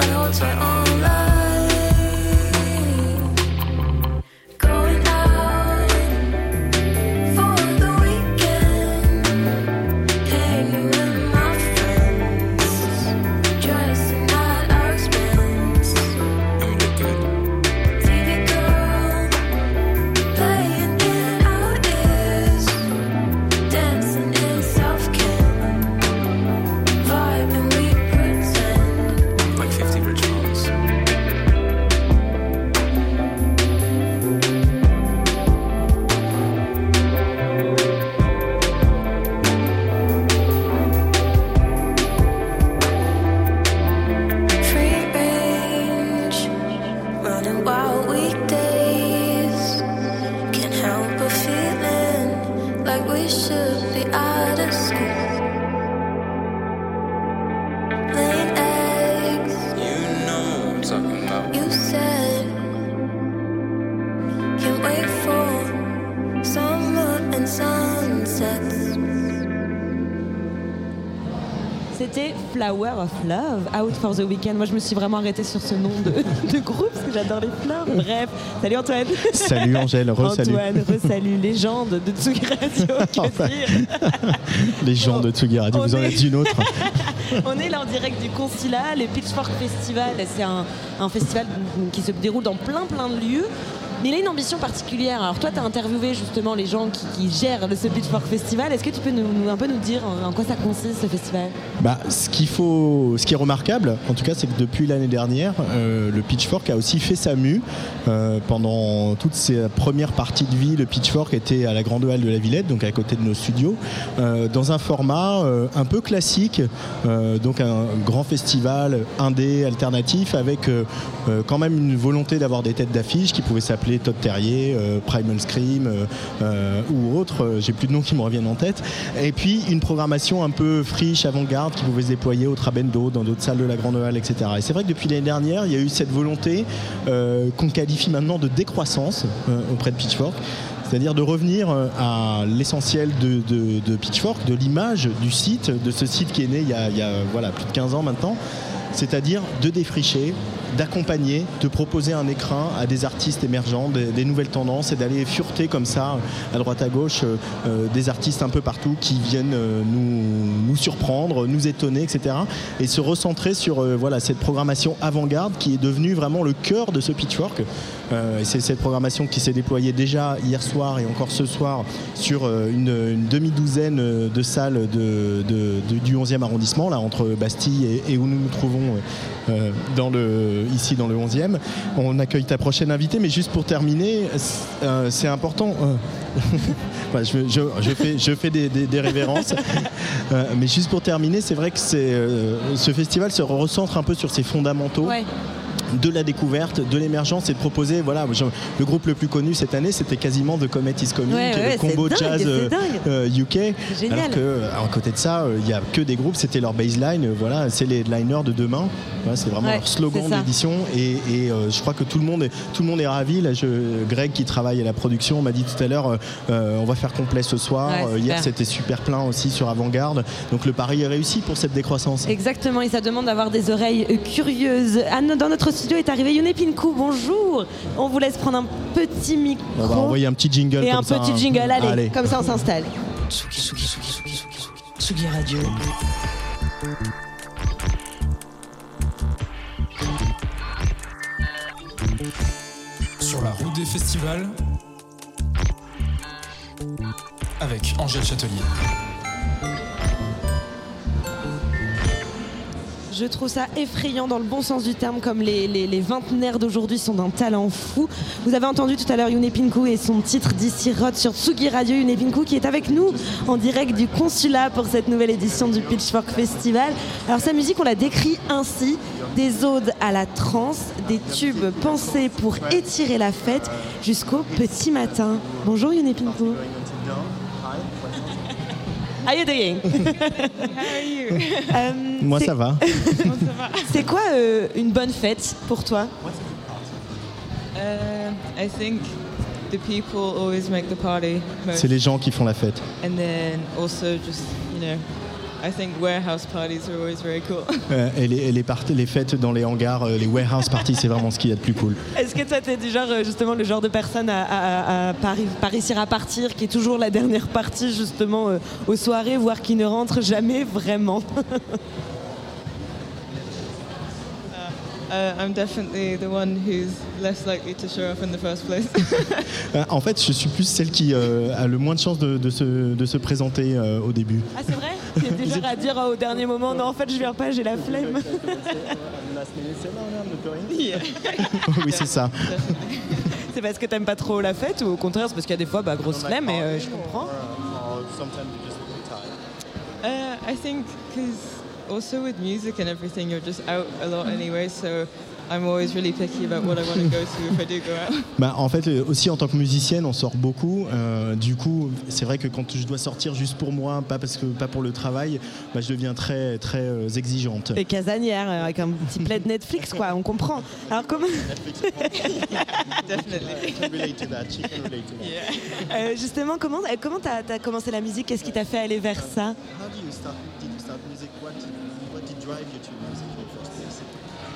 Had to hold tight on Out for the Weekend. Moi, je me suis vraiment arrêtée sur ce nom de, de groupe parce que j'adore les fleurs. Bref, salut Antoine. Salut Angèle, re-salut. Antoine, re-salut, légende de Tsugi Radio. Que Enfin. dire? Gens de Tsugi Radio, On vous en êtes une autre. On est là en direct du Concila, le Pitchfork Festival. C'est un, un festival qui se déroule dans plein plein de lieux. Mais il a une ambition particulière. Alors toi, tu as interviewé justement les gens qui, qui gèrent le, ce Pitchfork Festival. Est-ce que tu peux nous, nous- un peu nous dire en, en quoi ça consiste ce festival? Bah, ce faut, ce qui est remarquable, en tout cas, c'est que depuis l'année dernière, euh, le Pitchfork a aussi fait sa mue. Euh, pendant toute ses premières parties de vie, le Pitchfork était à la Grande Halle de la Villette, donc à côté de nos studios, euh, dans un format un peu classique, donc un grand festival indé alternatif avec quand même une volonté d'avoir des têtes d'affiche qui pouvaient s'appeler Todd Terrier, Primal Scream ou autres. J'ai plus de noms qui me reviennent en tête. Et puis une programmation un peu friche, avant-garde qui pouvait se déployer au Trabendo, dans d'autres salles de la Grande Halle, etc. Et c'est vrai que depuis l'année dernière, il y a eu cette volonté euh, qu'on qualifie maintenant de décroissance euh, auprès de Pitchfork. C'est-à-dire de revenir euh, à l'essentiel de, Pitchfork, de l'image du site, de ce site qui est né il y a, il y a, voilà, plus de 15 ans maintenant, c'est-à-dire de défricher, d'accompagner, de proposer un écrin à des artistes émergents, des, nouvelles tendances et d'aller fureter comme ça, à droite à gauche, euh, euh, des artistes un peu partout qui viennent euh, nous, surprendre, nous étonner, etc. Et se recentrer sur cette programmation avant-garde qui est devenue vraiment le cœur de ce pitchwork. Euh, c'est cette programmation qui s'est déployée déjà hier soir et encore ce soir sur euh, une, demi-douzaine euh, de salles du 11e arrondissement, là, entre Bastille et, où nous nous trouvons ici dans le 11e. On accueille ta prochaine invitée, mais juste pour terminer, c'est important. je, fais, je fais des, révérences. Mais juste pour terminer, c'est vrai que ce festival se recentre un peu sur ses fondamentaux. De la découverte, de l'émergence et de proposer, voilà, le groupe le plus connu cette année, c'était quasiment The Comet is Coming, Ouais, ouais, le combo dingue, jazz c'est euh, euh, UK. Génial. Alors que, euh, à côté de ça, il n'y a que des groupes, c'était leur baseline, voilà, c'est les headliners de demain. Voilà, c'est vraiment Ouais, leur slogan d'édition et, et, euh, je crois que tout le monde est, tout le monde est ravi. Là, je- Greg qui travaille à la production m'a dit tout à l'heure, euh, on va faire complet ce soir. Hier, c'était super plein aussi sur Avant-Garde. Donc le pari est réussi pour cette décroissance. Exactement, et ça demande d'avoir des oreilles curieuses. Dans notre studio est arrivé Yone Pinku, bonjour. On vous laisse prendre un petit micro. On va envoyer un petit jingle et comme un ça, petit hein. jingle, allez, Allez. comme ça on s'installe. Tsugi, Tsugi, Tsugi, Tsugi, Tsugi, Tsugi Radio. Sur la route des festivals avec Angèle Châtelier. Je trouve ça effrayant dans le bon sens du terme, comme les, les, d'aujourd'hui sont d'un talent fou. Vous avez entendu tout à l'heure Yune Pinku et son titre d'ici Rod sur Tsugi Radio. Yune Pinku qui est avec nous en direct du consulat pour cette nouvelle édition du Pitchfork Festival. Alors sa musique, on la décrit ainsi des odes à la trance, des tubes pensés pour étirer la fête jusqu'au petit matin. Bonjour Yune Pinku. How you doing? Euh, Moi, ça va. C'est quoi euh, une bonne fête pour toi? Uh, I think the people always make the party most. C'est les gens qui font la fête. And then also just, you know, I think warehouse parties are always very cool. Euh, et les, et les, fêtes dans les hangars, euh, les warehouse parties, c'est vraiment ce qu'il y a de plus cool. Est-ce que toi, t'es du genre, euh, justement, le genre de personne à, à- à pas réussir à partir, qui est toujours la dernière partie, justement, euh, aux soirées, voire qui ne rentre jamais vraiment Uh, I'm definitely the one who's less likely to show up in the first place. Euh, en fait, je suis plus celle qui euh, a le moins de chances de, de se, de se présenter euh, au début. Ah, c'est vrai? T'es du genre à dire euh, au dernier moment, non, en fait, je viens pas, j'ai la flemme. oui, c'est ça. c'est parce que t'aimes pas trop la fête ou au contraire, c'est parce qu'il y a des fois, bah, grosse flemme et euh, je comprends. Uh, I think because also with music and everything, you're just out a lot anyway, so I'm always really picky about what I want to go to if I do go out. Bah, en fait, euh, aussi en tant que musicienne, on sort beaucoup. Euh, du coup, c'est vrai que quand je dois sortir juste pour moi, pas parce que pas pour le travail, bah, je deviens très très euh, exigeante. Et casanière, euh, avec un petit plaid Netflix, quoi, on comprend. Alors, comment. Euh, justement, comment euh, comment t'as as commencé la musique? Qu'est-ce qui t'a fait aller vers ça?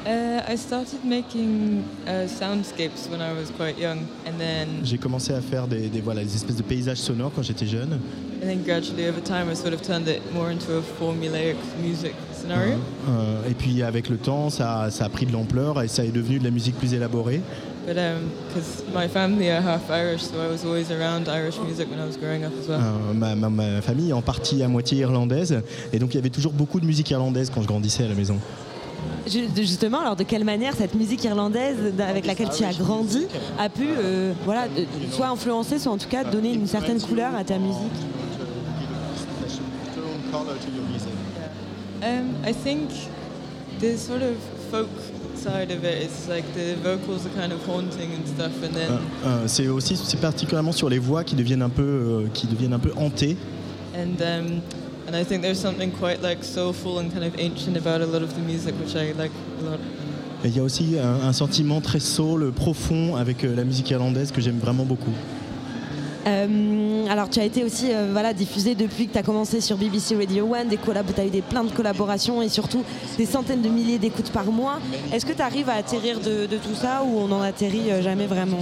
Uh, I started making uh, soundscapes when I was quite young, and then J'ai commencé à faire des, des, voilà, des espèces de paysages sonores quand j'étais jeune. and then gradually over time, I sort of turned it more into a formulaic music scenario. Euh, et puis avec le temps, ça, ça a pris de l'ampleur et ça est devenu de la musique plus élaborée. But because my family are half Irish, so I was always around Irish music when I was growing up as well. Euh, ma, ma- ma famille est en partie à moitié irlandaise et donc il y avait toujours beaucoup de musique irlandaise quand je grandissais à la maison. Ju- Justement, alors de quelle manière cette musique irlandaise avec laquelle tu as grandi a pu, euh, voilà, soit influencer, soit en tout cas donner une certaine couleur à ta musique? Um, I think the sort of folk side of it is like the vocals are kind of haunting and stuff, and then Euh, euh, c'est aussi c'est particulièrement sur les voix qui deviennent un peu euh, qui deviennent un peu hantées. and um, and I think there's something quite like soulful and kind of ancient about a lot of the music, which I like a lot. Et il y a aussi un, un sentiment très soul, profond avec la musique irlandaise que j'aime vraiment beaucoup. Euh, alors tu as été aussi euh, voilà, diffusé depuis que tu as commencé sur BBC Radio One, tu as eu des, plein de collaborations et surtout des centaines de milliers d'écoutes par mois. Est-ce que tu arrives à atterrir de, de tout ça ou on n'en atterrit euh, jamais vraiment?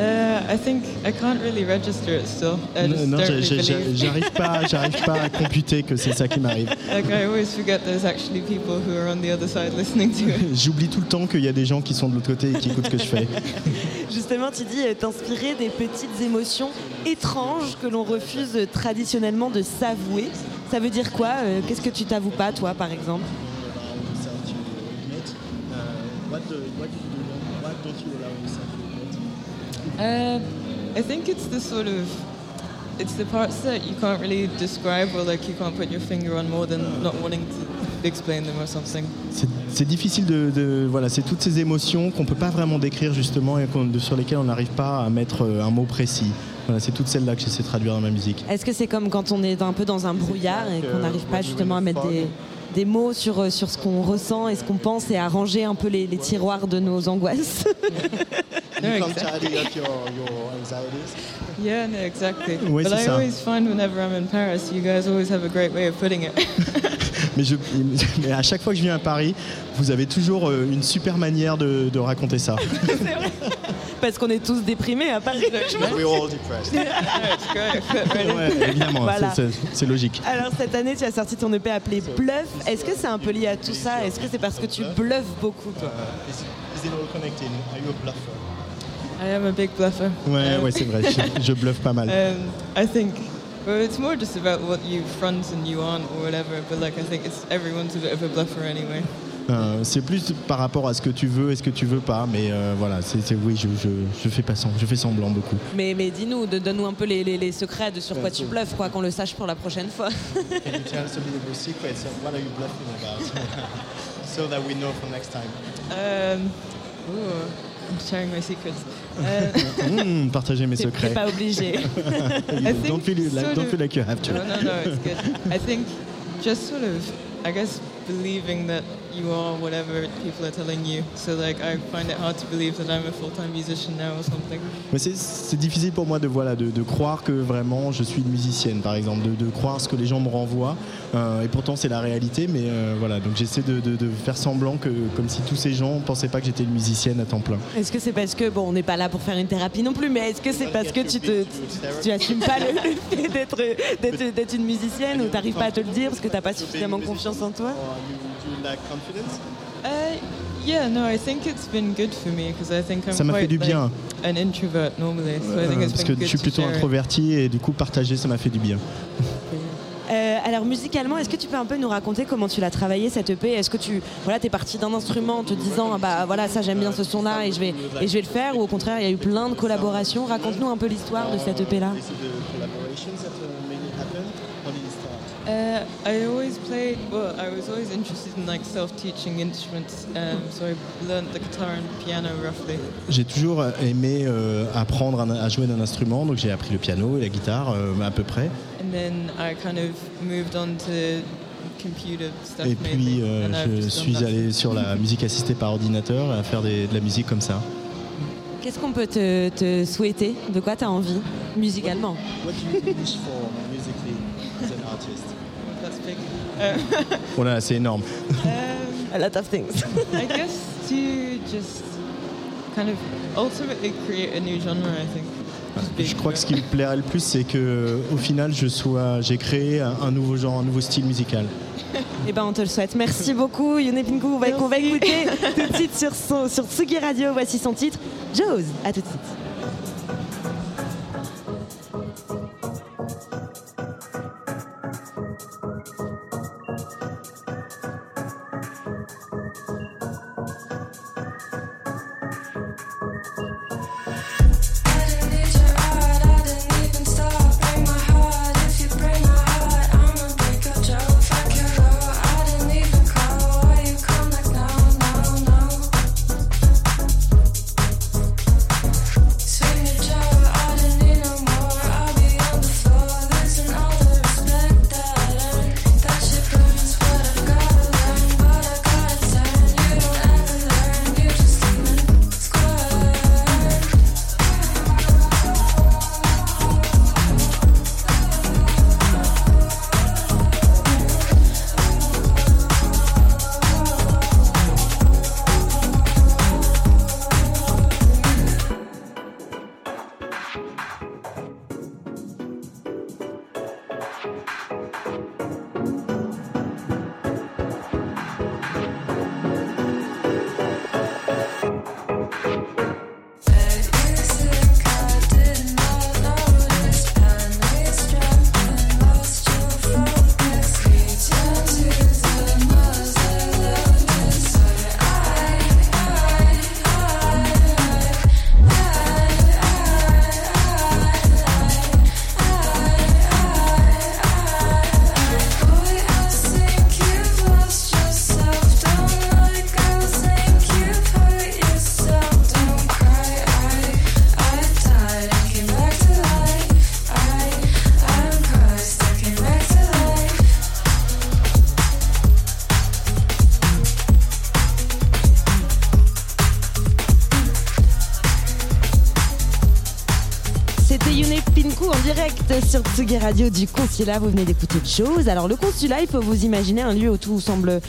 Uh, I think I can't really register it still. I just Non, j'arrive pas, j'arrive pas à computer que c'est ça qui m'arrive. Like I always forget there's actually people who are on the other side listening to it. J'oublie tout le temps qu'il y a des gens qui sont de l'autre côté et qui écoutent ce que je fais. Justement, tu dis t'inspirer des petites émotions étranges que l'on refuse traditionnellement de s'avouer. Ça veut dire quoi? Euh, Qu'est-ce que tu t'avoues pas, toi, par exemple? Uh, I think it's the sort of it's the parts that you can't really describe or like you can't put your finger on more than not wanting to explain them or something. C'est- C'est difficile de, de- voilà, c'est toutes ces émotions qu'on peut pas vraiment décrire justement et sur lesquelles on n'arrive pas à mettre euh, un mot précis. Voilà, c'est toutes celles-là que j'essaie de traduire dans ma musique. Est-ce que c'est comme quand on est un peu dans un brouillard et qu'on n'arrive pas justement à mettre des, des mots sur, euh, sur ce qu'on ressent et ce qu'on pense et à ranger un peu les, les tiroirs de nos angoisses No, exactly. Yeah, no, exactly. Ouais, but c'est I ça. always find whenever I'm in Paris, you guys always have a great way of putting it. Mais, je, mais à chaque fois que je viens à Paris, vous avez toujours euh, une super manière de, de raconter ça. Parce qu'on est tous déprimés à Paris. Ouais, évidemment, Voilà. c'est- c'est- c'est logique. Alors cette année, tu as sorti ton EP appelé Bluff. Est-ce que c'est un peu lié à tout ça? Est-ce que c'est parce que tu bluffes beaucoup toi? I am a big bluffer. Ouais, Um, ouais, c'est vrai, je, je bluffe pas mal. Um, I think, well, it's more just about what you front and you aren't or whatever. But like, I think it's everyone's a bit of a bluffer anyway. Euh, c'est plus par rapport à ce que tu veux et ce que tu veux pas, mais euh, voilà, c'est c'est- oui, je, je, je fais pas semblant, je fais semblant beaucoup. Mais, mais dis-nous, de- donne-nous un peu les, les- les secrets de sur quoi tu bluffes, quoi, qu'on le sache pour la prochaine fois. so that we know for next time. Um, ooh, I'm sharing my secrets. Uh, Hmm, partagez mes secrets. pas obligé. Don't feel, like, sort don't feel like you have to. No, no, no, it's good. I think just sort of, I guess, believing that you are whatever people are telling you. So like, I find it hard to believe that I'm a full-time musician now or something. Mais c'est- c'est difficile pour moi de, voilà, de, de croire que vraiment je suis une musicienne, par exemple, de, de croire ce que les gens me renvoient. Euh, et pourtant, c'est la réalité, mais euh, voilà, donc j'essaie de, de- de faire semblant que, comme si tous ces gens pensaient pas que j'étais une musicienne à temps plein. Est-ce que c'est parce que, bon, on n'est pas là pour faire une thérapie non plus, mais est-ce que c'est parce que tu te, tu, tu assumes pas le, fait d'être, d'être, d'être une musicienne ou t'arrives pas à te le dire parce que t'as pas suffisamment confiance en toi? Uh, yeah, no, I think it's been good for me because I think I'm Ça m'a fait quite du bien. like, an introvert normally. So I think Euh, it's parce been que good je suis plutôt introverti et du coup partager ça m'a fait du bien. Euh, alors musicalement, est-ce que tu peux un peu nous raconter comment tu l'as travaillé cette EP Est-ce que tu voilà, es parti d'un instrument en te disant ah bah voilà ça j'aime bien ce son-là et je vais et je vais le faire ou au contraire il y a eu plein de collaborations? Raconte-nous un peu l'histoire de cette EP là. Uh, I always played. Well, I was always interested in like self-teaching instruments. Um, so I learned the guitar and piano roughly. J'ai toujours aimé euh, apprendre à jouer d'un instrument, donc j'ai appris le piano et la guitare euh, à peu près. And then I kind of moved on to computer stuff Et puis euh, je suis allé sur la musique assistée par ordinateur à faire des- de la musique comme ça. Qu'est-ce qu'on peut te, te souhaiter? De quoi tu as envie musicalement? Voilà, c'est énorme. A lot of things. I guess to just kind of ultimately create a new genre. I think. Being Je crois que ce qui me plairait le plus, c'est que au final, je sois, j'ai créé un, nouveau genre, un nouveau style musical. Eh ben on te le souhaite. Merci beaucoup Yone. On va, qu'on va écouter tout de suite sur, son, sur Tsugi Radio. Voici son titre, Jaws. À tout de suite. Radio du consulat. Vous venez d'écouter Chose. Alors le consulat, il faut vous imaginer un lieu où tout semble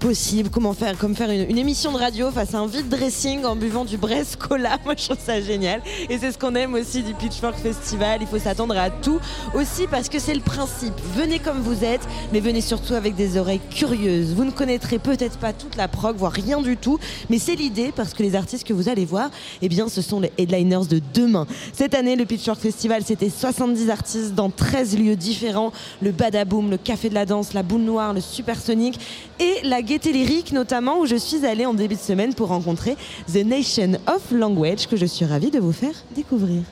possible. Comment faire Comme faire une, émission de radio face à un vide dressing en buvant du Brest Cola. Moi, je trouve ça génial. Et c'est ce qu'on aime aussi du Pitchfork Festival. Il faut s'attendre à tout aussi parce que c'est le principe. Venez comme vous êtes, mais venez surtout avec des oreilles curieuses. Vous ne connaîtrez peut-être pas toute la prog, voire rien du tout, mais c'est l'idée parce que les artistes que vous allez voir, eh bien, ce sont les headliners de demain. Cette année, le Pitchfork Festival, c'était 70 artistes dans 13 lieux différents. Le Badaboom, le Café de la Danse, la Boule Noire, le Supersonic et Gaieté Lyrique notamment où je suis allée en début de semaine pour rencontrer The Nation of Language que je suis ravie de vous faire découvrir.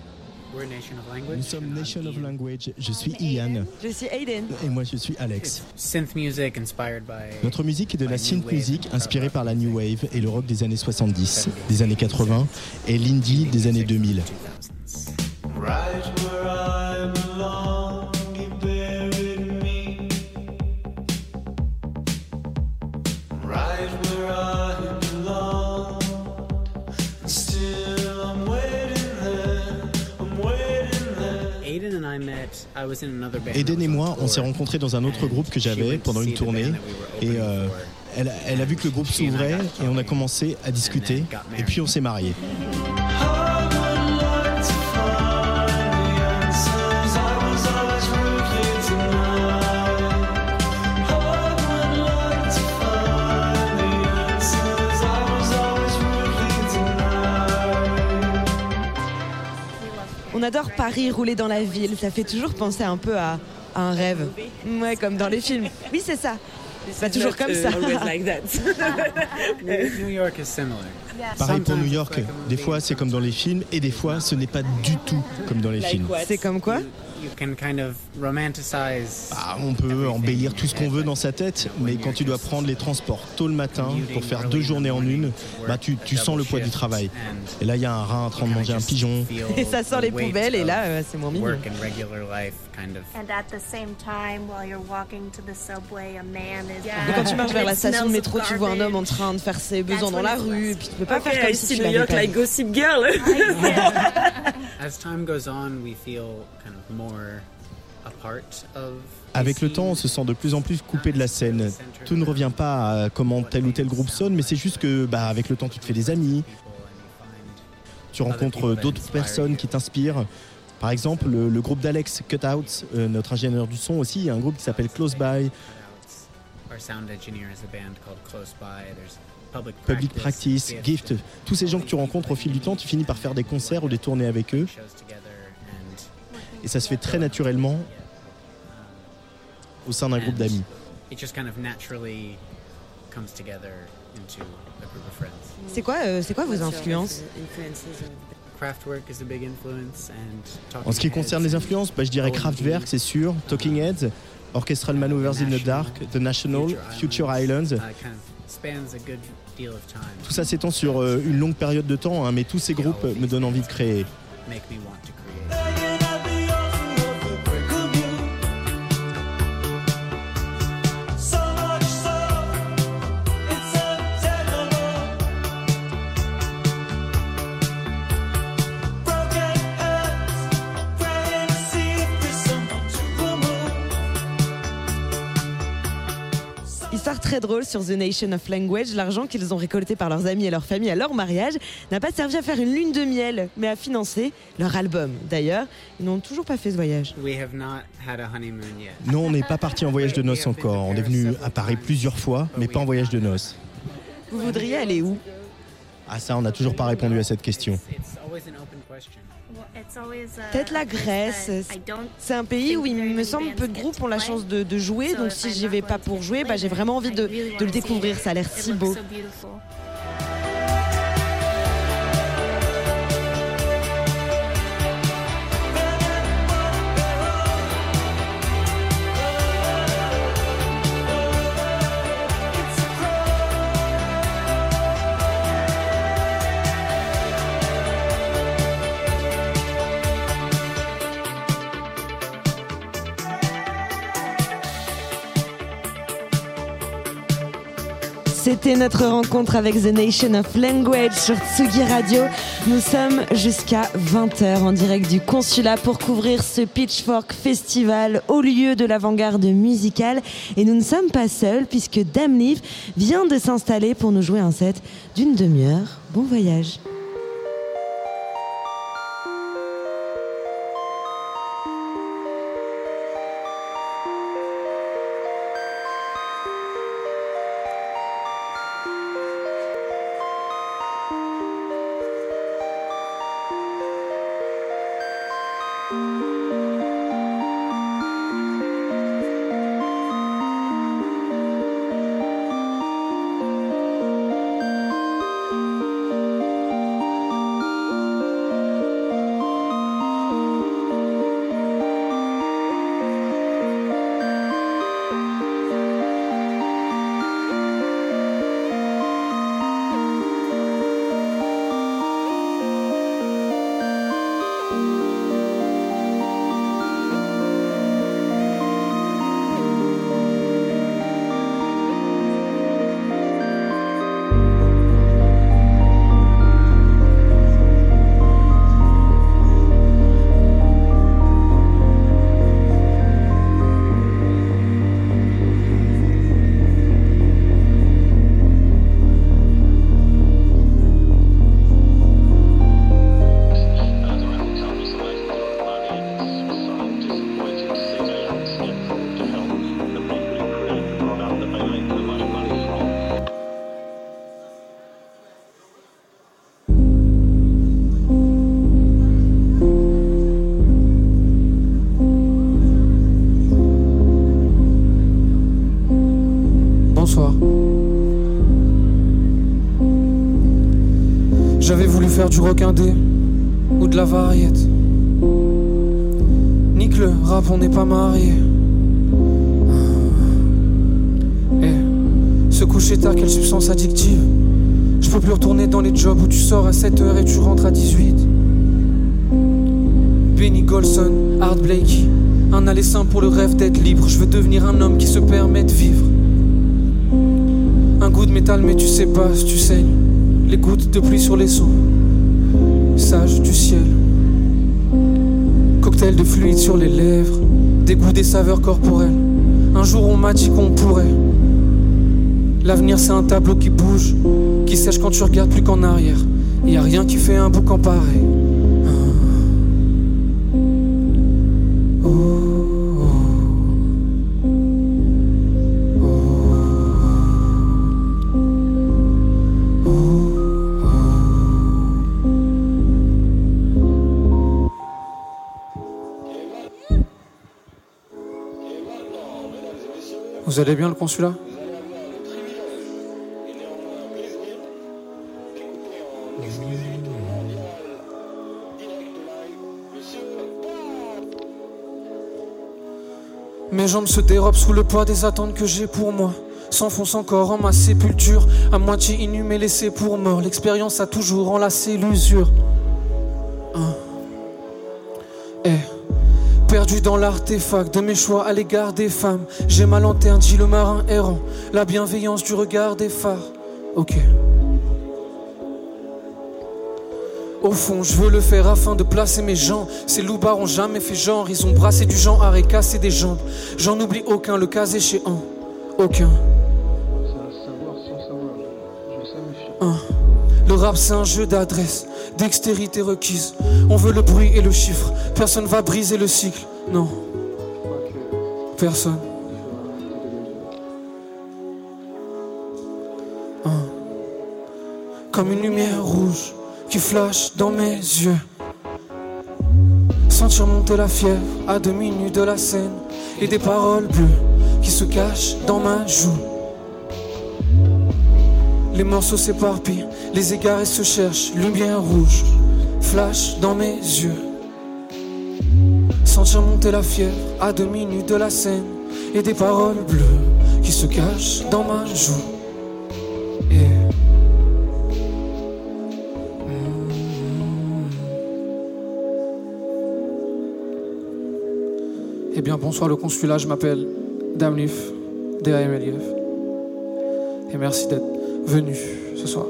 Nous sommes Nation of Language. Je suis Ian. Je suis Aiden. Et moi, je suis Alex. Synth music inspired by Notre musique est de la synth music inspirée par la new wave et le rock des années 70, des années 80 et l'indie des années 2000. Right where I belong, Eden et moi, on s'est rencontrés dans un autre groupe que j'avais pendant une tournée. Et euh, elle, a- elle a vu que le groupe s'ouvrait et on a commencé à discuter. Et puis on s'est mariés. On adore Paris, rouler dans la ville. Ça fait toujours penser un peu à, à un rêve. Ouais, comme dans les films. Oui, c'est ça. C'est pas toujours comme ça. New York is similar. Pareil pour New York. Des fois, c'est comme dans les films et des fois, ce n'est pas du tout comme dans les films. C'est comme quoi? You can kind of romanticize. Ah, on peut embellir tout ce qu'on veut dans sa tête, mais quand tu dois prendre les transports tôt le matin pour faire deux journées en une, bah tu, tu sens le poids du travail. Et là, il y a un rat en train de manger un pigeon. Et ça sort les poubelles et là, euh, c'est moins mignon. Kind of. And at the same time, while you're walking to the subway, a man is. Et quand tu marches vers la station de métro, tu vois un homme en train de faire ses besoins dans la rue, et puis tu peux pas faire comme si tu l'avais pas vu. Gossip Girl. As time goes on, we feel kind of more a part of. Avec le temps, on se sent de plus en plus coupé de la scène. Tout ne revient pas à comment tel ou tel groupe sonne, mais c'est juste que, bah, avec le temps, tu te fais des amis. Tu rencontres d'autres personnes qui t'inspirent. Par exemple, le, le groupe d'Alex Cutout, euh, notre ingénieur du son aussi, il y a un groupe qui s'appelle Close By, Our sound engineer is a band called Close By. There's Public Practice. Gift. Tous ces gens que tu rencontres au fil du temps, tu finis par faire des concerts ou des tournées avec eux. Et ça se fait très naturellement au sein d'un groupe d'amis. It just kind of naturally comes together into a group of friends. C'est quoi, euh, c'est quoi vos influences? Kraftwerk is a big influence and Talking En ce qui concerne les influences, bah, je dirais Kraftwerk, c'est sûr, Talking Heads, Orchestral Maneuvers in the Dark, The National, Future Islands. kind of spans a good deal of time. Tout ça s'étend sur euh, une longue période de temps, hein, mais tous ces groupes me donnent envie de créer. Très drôle sur The Nation of Language, l'argent qu'ils ont récolté par leurs amis et leurs familles à leur mariage n'a pas servi à faire une lune de miel, mais à financer leur album. D'ailleurs, ils n'ont toujours pas fait ce voyage. We have not had a honeymoon yet. Non, on n'est pas parti en voyage de noces encore. On est venu à Paris plusieurs fois, mais pas en voyage de noces. Vous voudriez aller où? Ah ça, on n'a toujours pas répondu à cette question. Peut-être la Grèce. C'est un pays où il me semble peu de groupes ont la chance de, de jouer, donc si j'y vais pas pour jouer, bah, j'ai vraiment envie de, de le découvrir. Ça a l'air si beau. C'était notre rencontre avec The Nation of Language sur Tsugi Radio. Nous sommes jusqu'à 20h en direct du consulat pour couvrir ce Pitchfork Festival au lieu de l'avant-garde musicale. Et nous ne sommes pas seuls puisque Dame vient de s'installer pour nous jouer un set d'une demi-heure. Bon voyage. Faire du rock indé ou de la variette. Nique le rap, on n'est pas marié. Eh, se coucher tard, quelle substance addictive. Je peux plus retourner dans les jobs où tu sors à 7h et tu rentres à 18. Benny Golson, Art Blakey. Un aller simple pour le rêve d'être libre. Je veux devenir un homme qui se permet de vivre. Un goût de métal, mais tu sais pas si tu saignes. Les gouttes de pluie sur les sons. Du ciel. Cocktail de fluide sur les lèvres. Dégoût des saveurs corporelles. Un jour on m'a dit qu'on pourrait. L'avenir c'est un tableau qui bouge, qui sèche quand tu regardes plus qu'en arrière. Y a rien qui fait un boucan pareil. Vous allez bien le consulat Mes jambes se dérobent sous le poids des attentes que j'ai pour moi. S'enfonce encore en ma sépulture, à moitié inhumé, laissé pour mort. L'expérience a toujours enlacé l'usure. L'artefact de mes choix à l'égard des femmes. J'ai ma lanterne, dit le marin errant. La bienveillance du regard des phares. Ok. Au fond, je veux le faire afin de placer mes gens. Ces loupards ont jamais fait genre. Ils ont brassé du genre et cassé des jambes. J'en oublie aucun, le cas échéant. Aucun. Un. Le rap c'est un jeu d'adresse, dextérité requise. On veut le bruit et le chiffre. Personne va briser le cycle. Non. Personne. Un. Comme une lumière rouge qui flash dans mes yeux. Sentir monter la fièvre à deux minutes de la scène et des paroles bleues qui se cachent dans ma joue. Les morceaux s'éparpillent, les égarés se cherchent, lumière rouge, flash dans mes yeux. Sentir monter la fièvre à deux minutes de la scène et des paroles bleues qui se cachent dans ma joue. Et Eh bien, bonsoir le consulat, je m'appelle Damlif, D-A-M-L-I-F. Et merci d'être venu ce soir.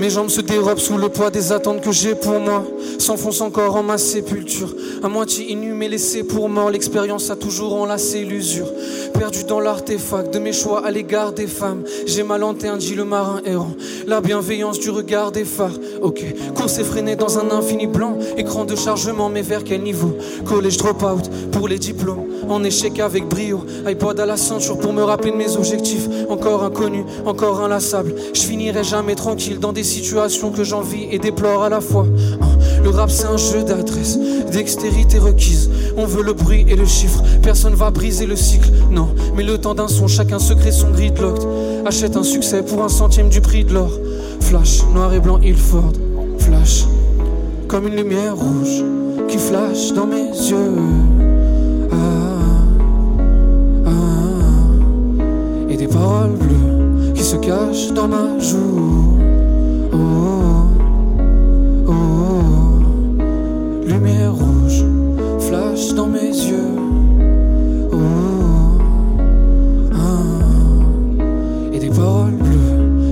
Mes jambes se dérobent sous le poids des attentes que j'ai pour moi. S'enfoncent encore en ma sépulture. À moitié inhumé, laissé pour mort. L'expérience a toujours enlacé l'usure. Perdu dans l'artefact de mes choix à l'égard des femmes. J'ai ma lanterne, dit le marin errant. La bienveillance du regard des phares. Ok, course effrénée dans un infini blanc. Écran de chargement, mais vers quel niveau? Collège drop-out pour les diplômes. En échec avec brio. iPod à la ceinture pour me rappeler de mes objectifs. Encore inconnu, encore inlassable. Je finirai jamais tranquille dans des situations que j'envie et déplore à la fois. Le rap c'est un jeu d'adresse, dextérité requise. On veut le bruit et le chiffre, personne va briser le cycle. Non, mais le temps d'un son, chacun se crée son gridlock. Achète un succès pour un centième du prix de l'or. Flash, noir et blanc, Ilford. Flash, comme une lumière rouge qui flash dans mes yeux. Ah, ah, ah. Et des paroles bleues qui se cachent dans ma joue. Oh,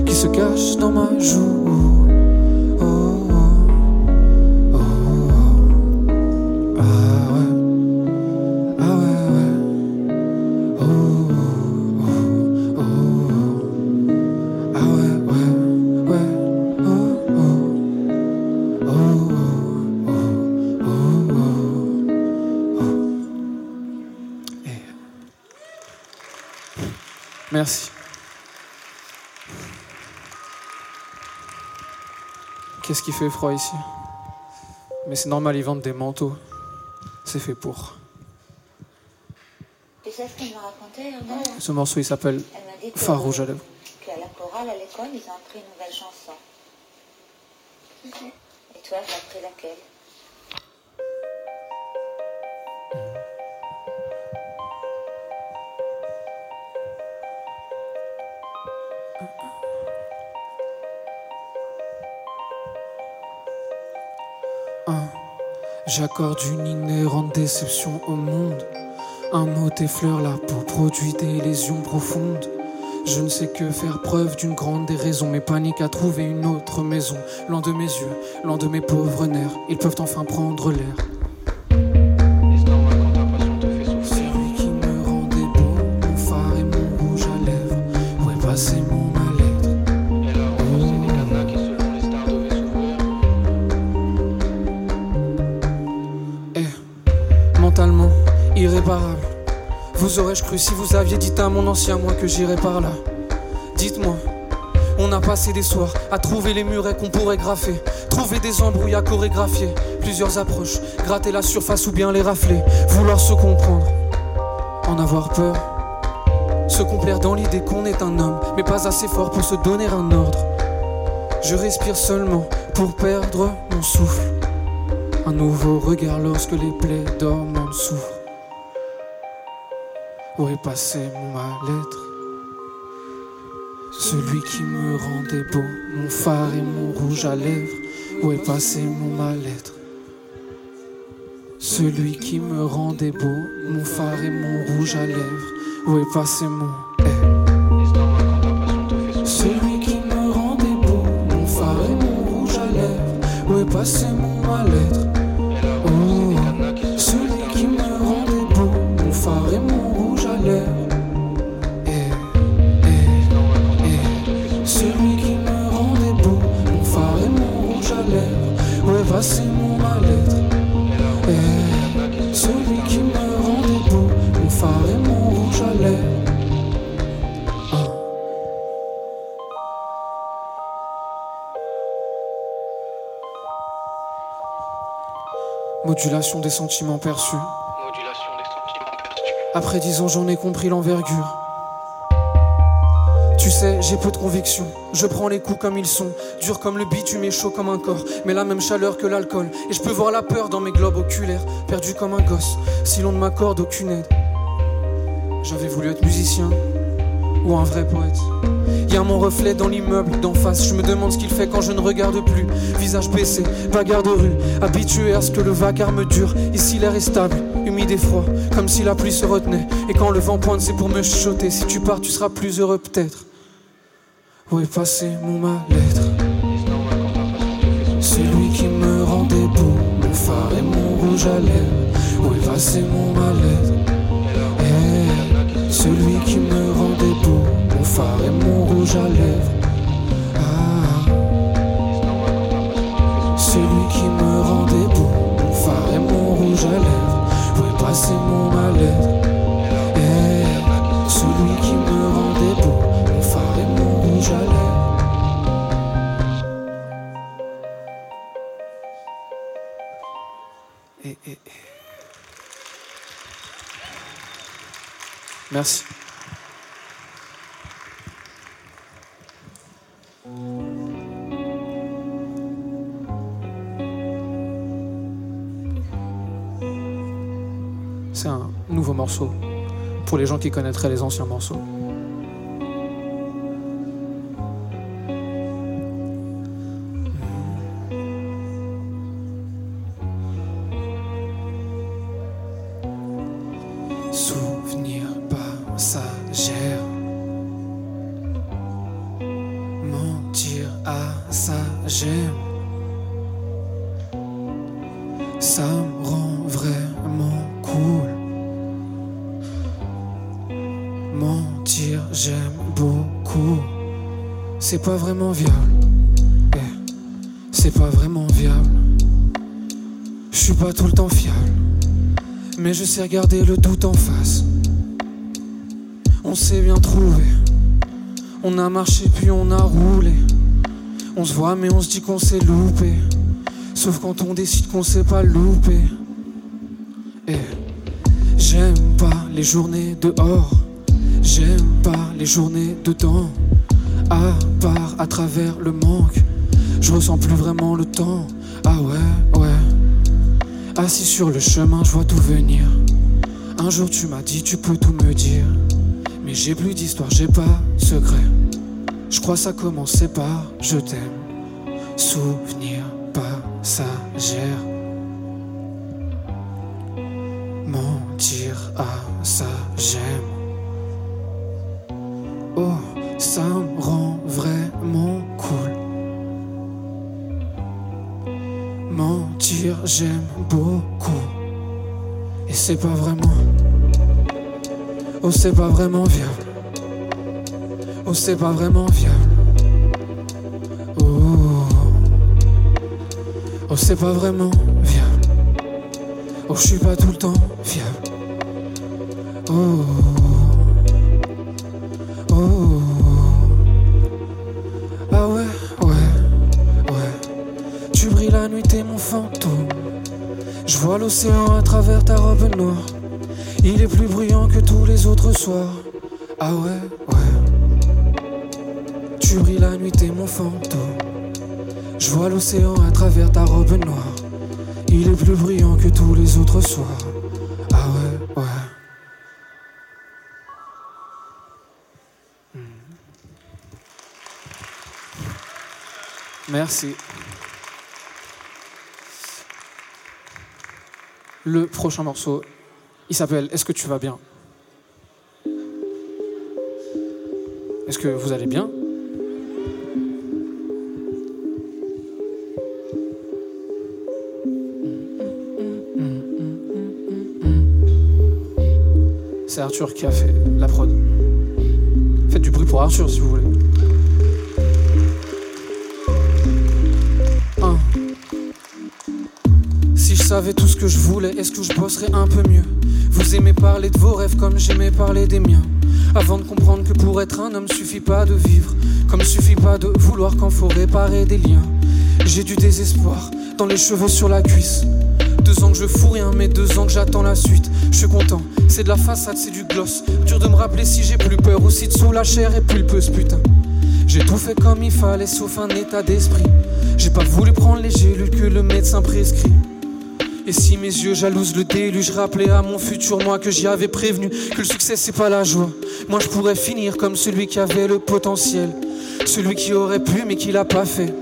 qui se cachent dans ma joue. Oh. Merci. Qu'est-ce qui fait froid ici? Mais c'est normal, ils vendent des manteaux. C'est fait pour. Tu sais ce qu'elle m'a raconté, Ce morceau, il s'appelle Phare rouge à lèvres. qu'à la chorale à l'école, ils ont appris une nouvelle chanson. Et toi, t'as appris laquelle? J'accorde une inhérente déception au monde. Un mot t'effleure la peau, produit des lésions profondes. Je ne sais que faire preuve d'une grande déraison. Mes paniques à trouver une autre maison. Loin de mes yeux, loin de mes pauvres nerfs. Ils peuvent enfin prendre l'air. Vous aurais-je cru si vous aviez dit à mon ancien moi que j'irais par là? Dites-moi, on a passé des soirs à trouver les murets qu'on pourrait graffer, trouver des embrouilles à chorégraphier, plusieurs approches, gratter la surface ou bien les rafler, vouloir se comprendre, en avoir peur, se complaire dans l'idée qu'on est un homme, mais pas assez fort pour se donner un ordre. Je respire seulement pour perdre mon souffle. Un nouveau regard lorsque les plaies dormantes s'ouvrent. Où est passé mon mal-être? Celui qui me rendait beau, mon phare et mon rouge à lèvres. Où est passé mon mal-être? Celui qui me rendait beau, mon phare et mon rouge à lèvres. Où est passé mon celui qui me rendait beau, mon phare et mon rouge à lèvres. Où est passé mon Modulation des sentiments perçus. Après dix ans, j'en ai compris l'envergure. Tu sais, j'ai peu de conviction. Je prends les coups comme ils sont. Dur comme le bitume et chaud comme un corps. Mais la même chaleur que l'alcool. Et je peux voir la peur dans mes globes oculaires. Perdu comme un gosse. Si l'on ne m'accorde aucune aide. J'avais voulu être musicien. Ou un vrai poète. Y a mon reflet dans l'immeuble d'en face. Je me demande ce qu'il fait quand je ne regarde plus. Visage baissé, bagarre de rue. Habitué à ce que le vacarme dure. Ici l'air est stable, humide et froid. Comme si la pluie se retenait. Et quand le vent pointe, c'est pour me chuchoter. Si tu pars, tu seras plus heureux peut-être. Où est passé mon mal-être? Celui qui me rendait beau, mon phare et mon rouge à lèvres. Où est passé mon mal-être? Eh, Celui qui me rendait beau, mon phare et mon à lèvres. Ah. Celui qui me rendait beau, mon phare et mon rouge à lèvres. Est passé mon mal-être Eh, Celui qui me rendait beau, mon phare et mon rouge à lèvres. Eh, eh. Merci. Pour les gens qui connaîtraient les anciens morceaux. C'est pas vraiment viable. Eh, c'est pas vraiment viable. Je suis pas tout le temps fiable. Mais je sais regarder le doute en face. On s'est bien trouvé. On a marché puis on a roulé. On se voit mais on se dit qu'on s'est loupé. Sauf quand on décide qu'on s'est pas loupé. Et j'aime pas les journées dehors. J'aime pas les journées dedans. À part à travers le manque. Je ressens plus vraiment le temps. Ah ouais, ouais. Assis sur le chemin, je vois tout venir. Un jour tu m'as dit tu peux tout me dire. Mais j'ai plus d'histoire, j'ai pas secret. Je crois ça commençait par je t'aime. Souvenir passagère. Mentir à c'est pas vraiment. Oh, c'est pas vraiment viable. Oh, c'est pas vraiment viable. Oh, oh c'est pas vraiment viable. Oh, je suis pas tout le temps fiable. Oh, l'océan à travers ta robe noire. Il est plus bruyant que tous les autres soirs. Ah ouais, ouais. Tu brilles la nuit, t'es mon fantôme. Je vois l'océan à travers ta robe noire. Il est plus brillant que tous les autres soirs. Ah ouais, ouais. Hmm. Merci. Le prochain morceau, il s'appelle Est-ce que tu vas bien? Est-ce que vous allez bien? C'est Arthur qui a fait la prod. Faites du bruit pour Arthur si vous voulez. Je savais tout ce que je voulais, est-ce que je bosserais un peu mieux Vous aimez parler de vos rêves comme j'aimais parler des miens. Avant de comprendre que pour être un homme, suffit pas de vivre. Comme suffit pas de vouloir quand faut réparer des liens. J'ai du désespoir dans les cheveux sur la cuisse. Deux ans que je fous rien, mais deux ans que j'attends la suite. Je suis content, c'est de la façade, c'est du gloss. Dur de me rappeler si j'ai plus peur ou si dessous la chair est pulpeuse, putain. J'ai tout fait comme il fallait, sauf un état d'esprit. J'ai pas voulu prendre les gélules que le médecin prescrit. Et si mes yeux jalousent le déluge, rappelais à mon futur moi que j'y avais prévenu que le succès c'est pas la joie. Moi je pourrais finir comme celui qui avait le potentiel, celui qui aurait pu mais qui l'a pas fait.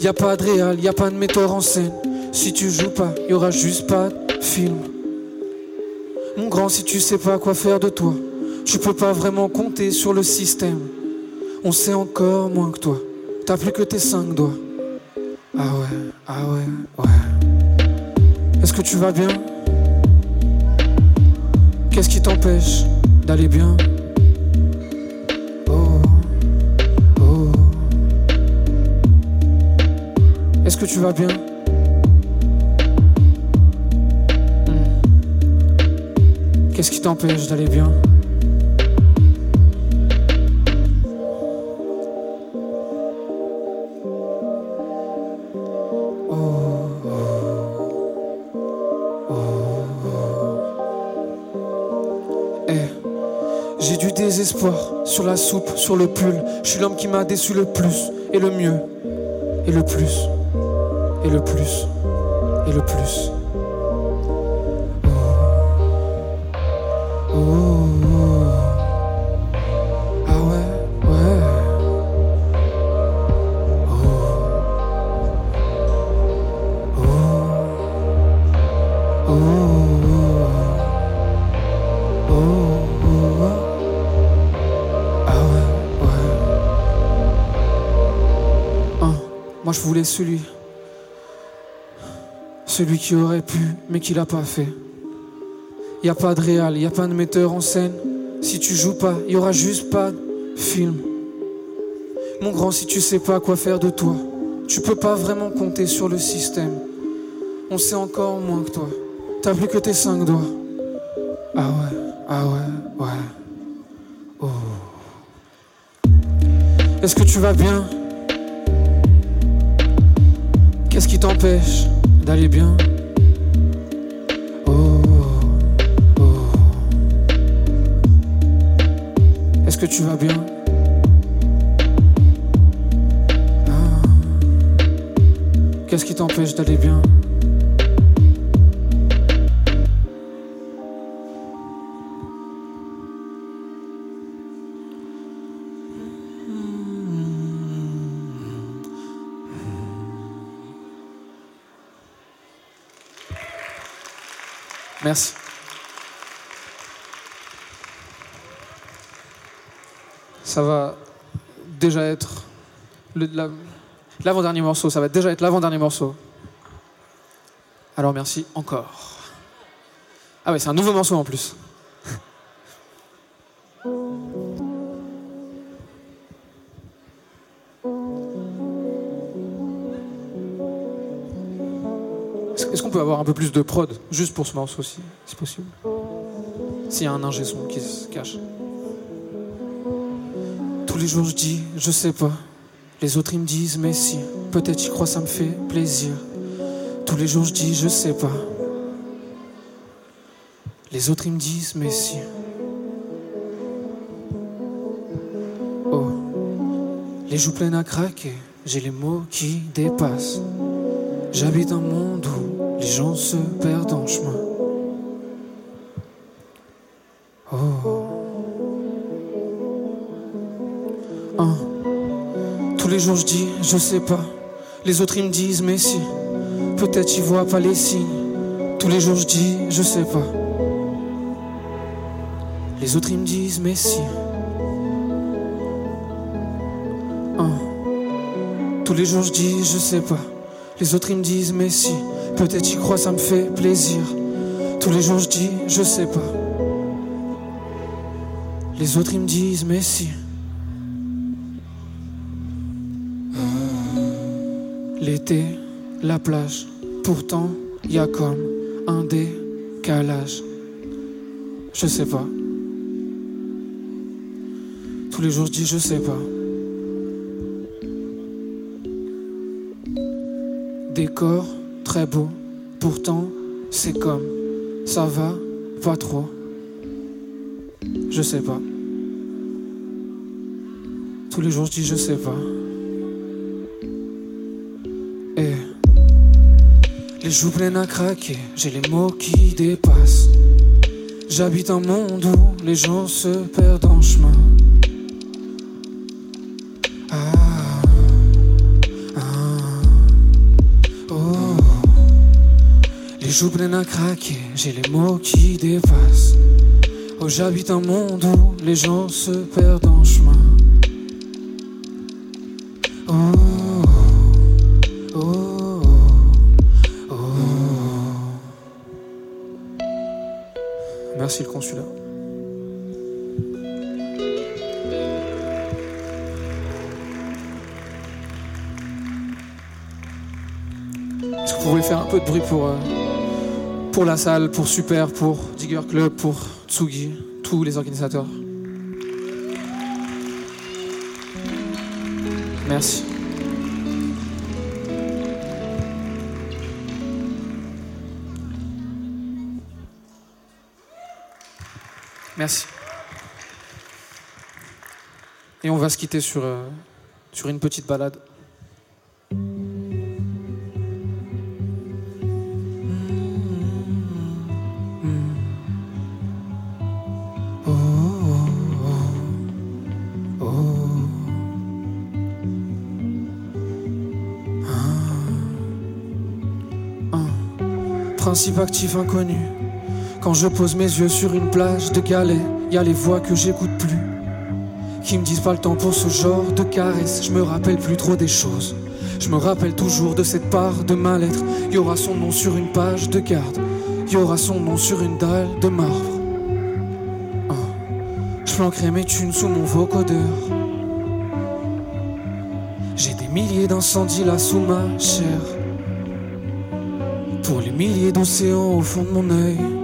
Y a pas de réal, y a pas de metteur en scène. Si tu joues pas, y aura juste pas de film. Mon grand, si tu sais pas quoi faire de toi, tu peux pas vraiment compter sur le système. On sait encore moins que toi. T'as plus que tes cinq doigts. Ah ouais, ah ouais, ouais. Que tu vas bien? Qu'est-ce qui t'empêche d'aller bien? Oh, oh. Est-ce que tu vas bien? Hmm. Qu'est-ce qui t'empêche d'aller bien? Sur la soupe, sur le pull. Je suis l'homme qui m'a déçu le plus et le mieux. Et le plus. Et le plus. Et le plus. Celui. Celui qui aurait pu, mais qui l'a pas fait. Y a pas de réal, y a pas de metteur en scène. Si tu joues pas, y aura juste pas de film. Mon grand, si tu sais pas quoi faire de toi, tu peux pas vraiment compter sur le système. On sait encore moins que toi. T'as plus que tes cinq doigts. Ah ouais, ah ouais, ouais. Oh. Est-ce que tu vas bien? Qu'est-ce qui t'empêche d'aller bien Oh, oh. Est-ce que tu vas bien Ah. Qu'est-ce qui t'empêche d'aller bien Merci. Ça va déjà être l'avant-dernier morceau. Ça va déjà être l'avant-dernier morceau. Alors merci encore. Ah ouais, c'est un nouveau morceau en plus. Plus de prod juste pour ce morceau aussi, si possible S'il y a un ingé qui se cache. Tous les jours je dis, je sais pas. Les autres ils me disent, mais si. Peut-être j'y crois, ça me fait plaisir. Tous les jours je dis, je sais pas. Les autres ils me disent, mais si. Oh, les joues pleines à craquer, j'ai les mots qui dépassent. J'habite un monde où les gens se perdent en chemin. Oh. Tous les jours je dis, je sais pas. Les autres ils me disent, mais si. Peut-être ils voient pas les signes. Tous les jours je dis, je sais pas. Les autres ils me disent, mais si. Tous les jours je dis, je sais pas. Les autres ils me disent, mais si. Peut-être y crois, ça me fait plaisir. Tous les jours je dis, je sais pas. Les autres ils me disent, mais si. L'été, la plage. Pourtant, y a comme un décalage. Je sais pas. Tous les jours je dis, je sais pas. Décor très beau, pourtant c'est comme ça va pas trop. Je sais pas. Tous les jours je dis je sais pas. Et Les joues pleines à craquer, j'ai les mots qui dépassent. J'habite un monde où les gens se perdent Les joues pleines à craquer, j'ai les mots qui dépassent. Oh, j'habite un monde où les gens se perdent en chemin. Oh, oh, oh, oh. Merci le consulat. Est-ce que vous pouvez faire un peu de bruit pour, euh, pour la salle, pour Super, pour Digger Club, pour Tsugi, tous les organisateurs Merci. Merci. Et on va se quitter sur, euh, sur une petite balade. Actif inconnu. Quand je pose mes yeux sur une plage de galets, y a les voix que j'écoute plus. Qui me disent pas le temps pour ce genre de caresse. Je me rappelle plus trop des choses. Je me rappelle toujours de cette part de ma lettre. Y aura son nom sur une page de garde. Y aura son nom sur une dalle de marbre. Ah. Je planquerai mes thunes sous mon vocodeur. J'ai des milliers d'incendies là sous ma chair. Pour les milliers d'océans au fond de mon œil.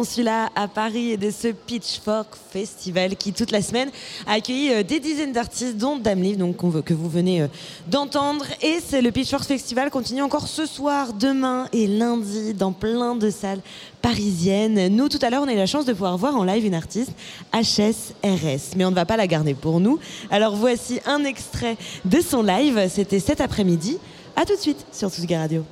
Consulat à Paris et de ce Pitchfork Festival qui toute la semaine a accueilli euh, des dizaines d'artistes dont Dame Liv donc, que vous venez euh, d'entendre et c'est le Pitchfork Festival continue encore ce soir, demain et lundi dans plein de salles parisiennes. Nous tout à l'heure on a eu la chance de pouvoir voir en live une artiste HSRS mais on ne va pas la garder pour nous. Alors voici un extrait de son live, c'était cet après-midi. À tout de suite sur Tsugi Radio.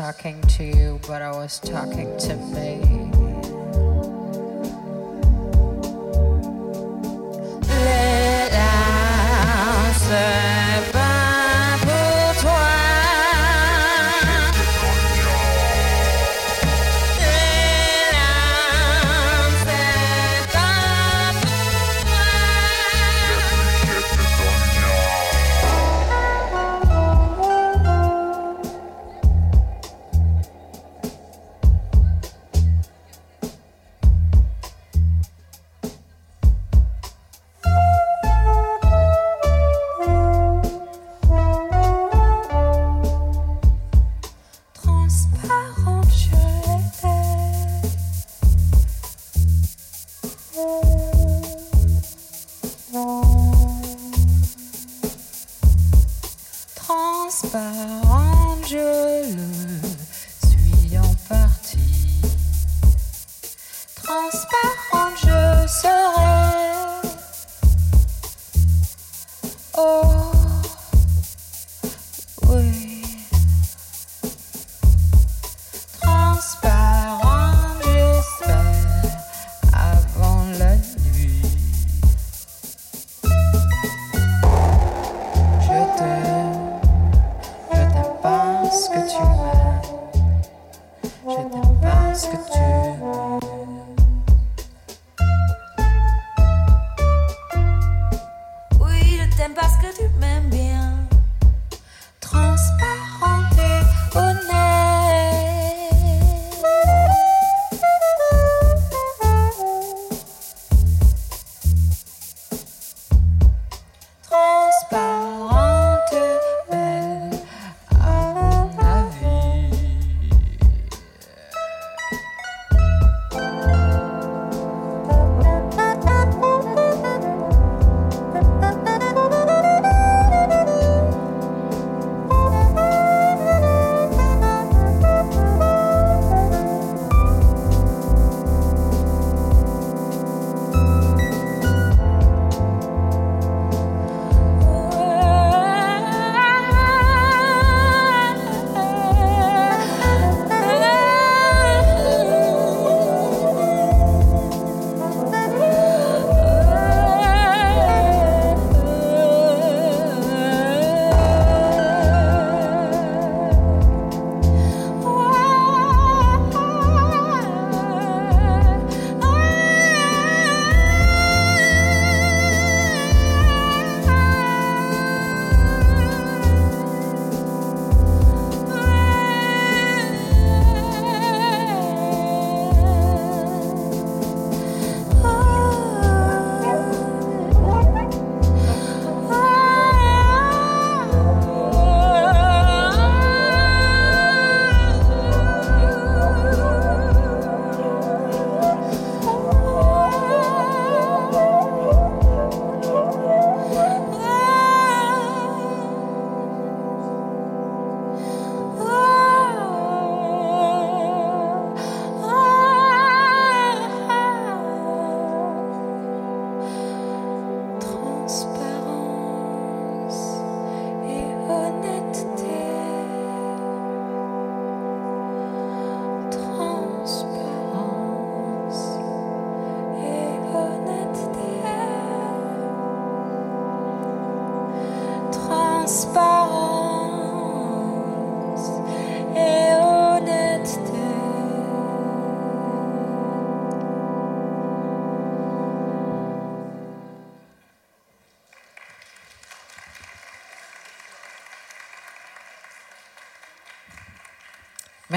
Talking to you, but I was talking to me.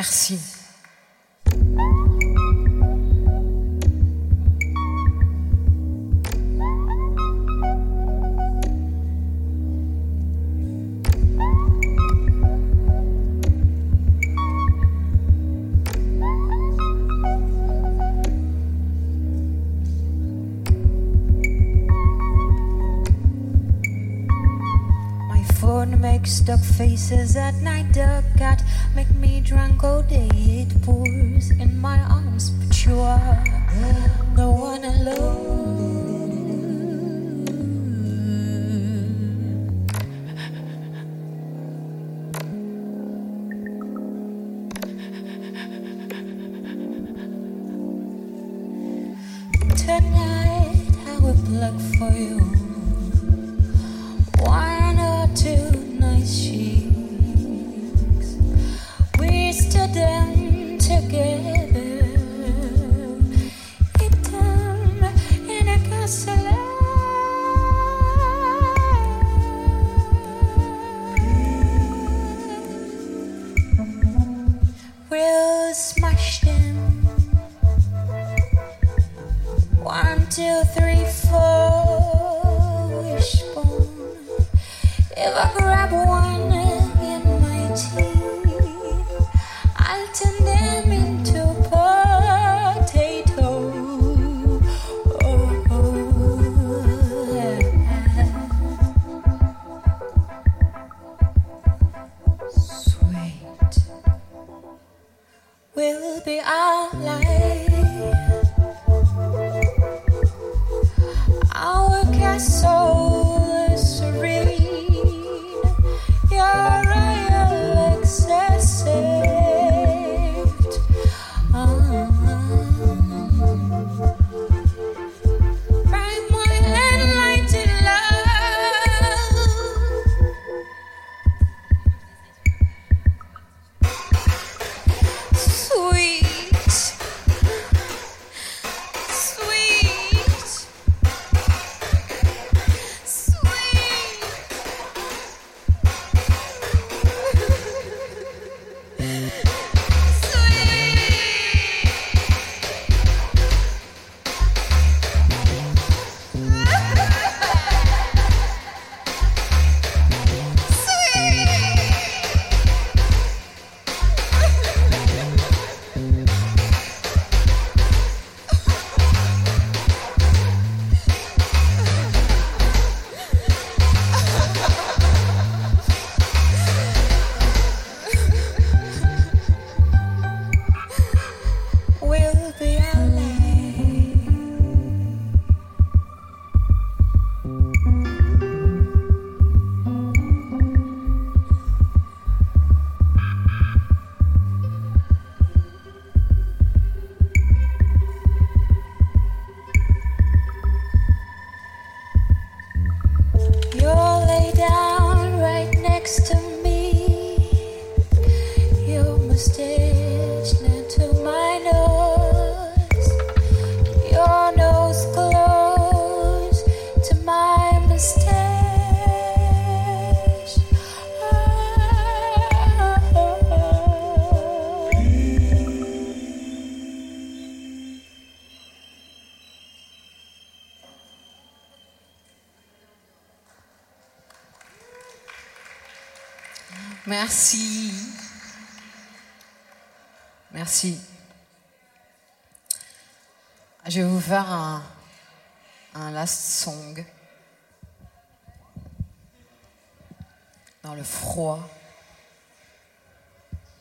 Merci. faces at night, duck got drunk all day, it pours in my arms, but you are.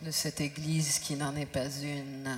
de cette Église qui n'en est pas une.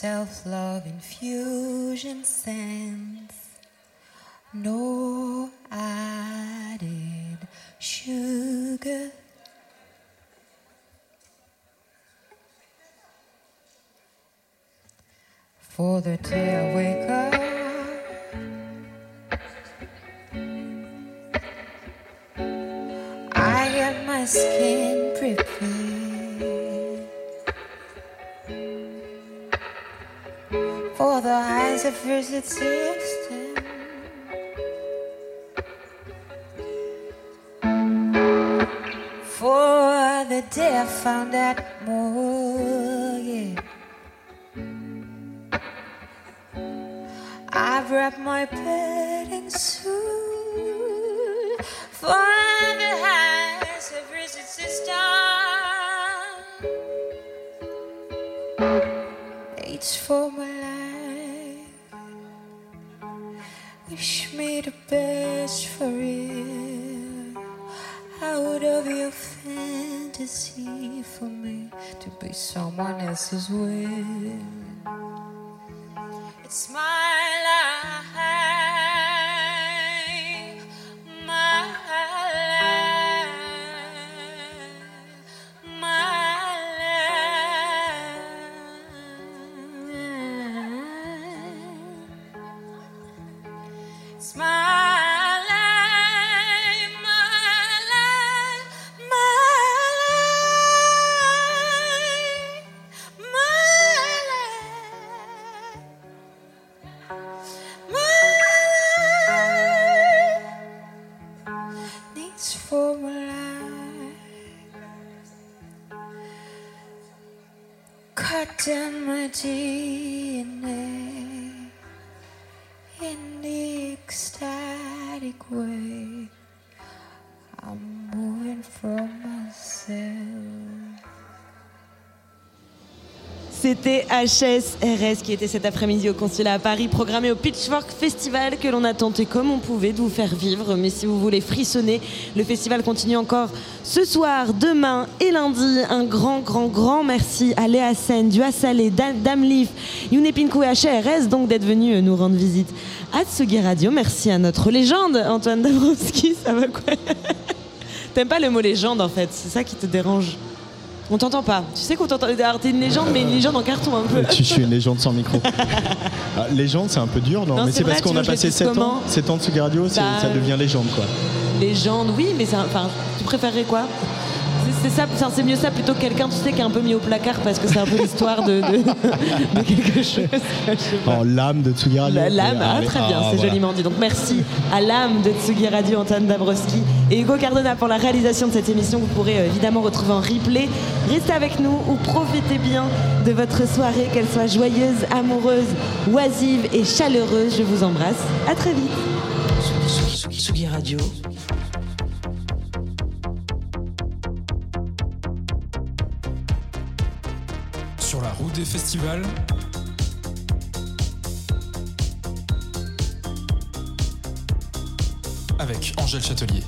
Self love infusion sense, no added sugar. For the day for the eyes of visit system. For the deaf found out more, yeah. I've wrapped my bed in suit for the eyes of visit best for real. Out of your fantasy for me to be someone else's will. C'était HSRS qui était cet après-midi au consulat à Paris, programmé au Pitchfork Festival que l'on a tenté comme on pouvait de vous faire vivre. Mais si vous voulez frissonner, le festival continue encore ce soir, demain et lundi. Un grand, grand, grand merci à Léa Sen, du Salé, Dame Leaf, Younepinku et HRS donc d'être venus nous rendre visite à Tsugi Radio. Merci à notre légende, Antoine Dabrowski. Ça va quoi? T'aimes pas le mot légende en fait, c'est ça qui te dérange? On t'entend pas. Tu sais qu'on t'entend. Alors t'es une légende, mais une légende en carton un peu. Tu suis une légende sans micro. Ah, légende, c'est un peu dur, non, Non, Mais c'est c'est parce tu qu'on a que je passé le dise 7 ans, comment 7 ans de Tsugi Radio, c'est- Bah, ça devient légende, quoi. Légende, oui, mais c'est un- enfin, tu préférerais quoi? C'est- ça, enfin, c'est mieux ça plutôt que quelqu'un, tu sais, qui est un peu mis au placard parce que c'est un peu l'histoire de, de, de quelque chose. Pas. Oh, l'âme de Tsugi Radio. L'âme, ah, Allez, très bien, ah, c'est voilà. joliment dit. Donc merci à l'âme de Tsugi Radio, Antoine Dabrowski et Hugo Cardona pour la réalisation de cette émission. Vous pourrez euh, évidemment retrouver en replay. Restez avec nous ou profitez bien de votre soirée, qu'elle soit joyeuse, amoureuse, oisive et chaleureuse. Je vous embrasse. À très vite. Tsugi Radio. Festivals. Avec Angèle Châtelier.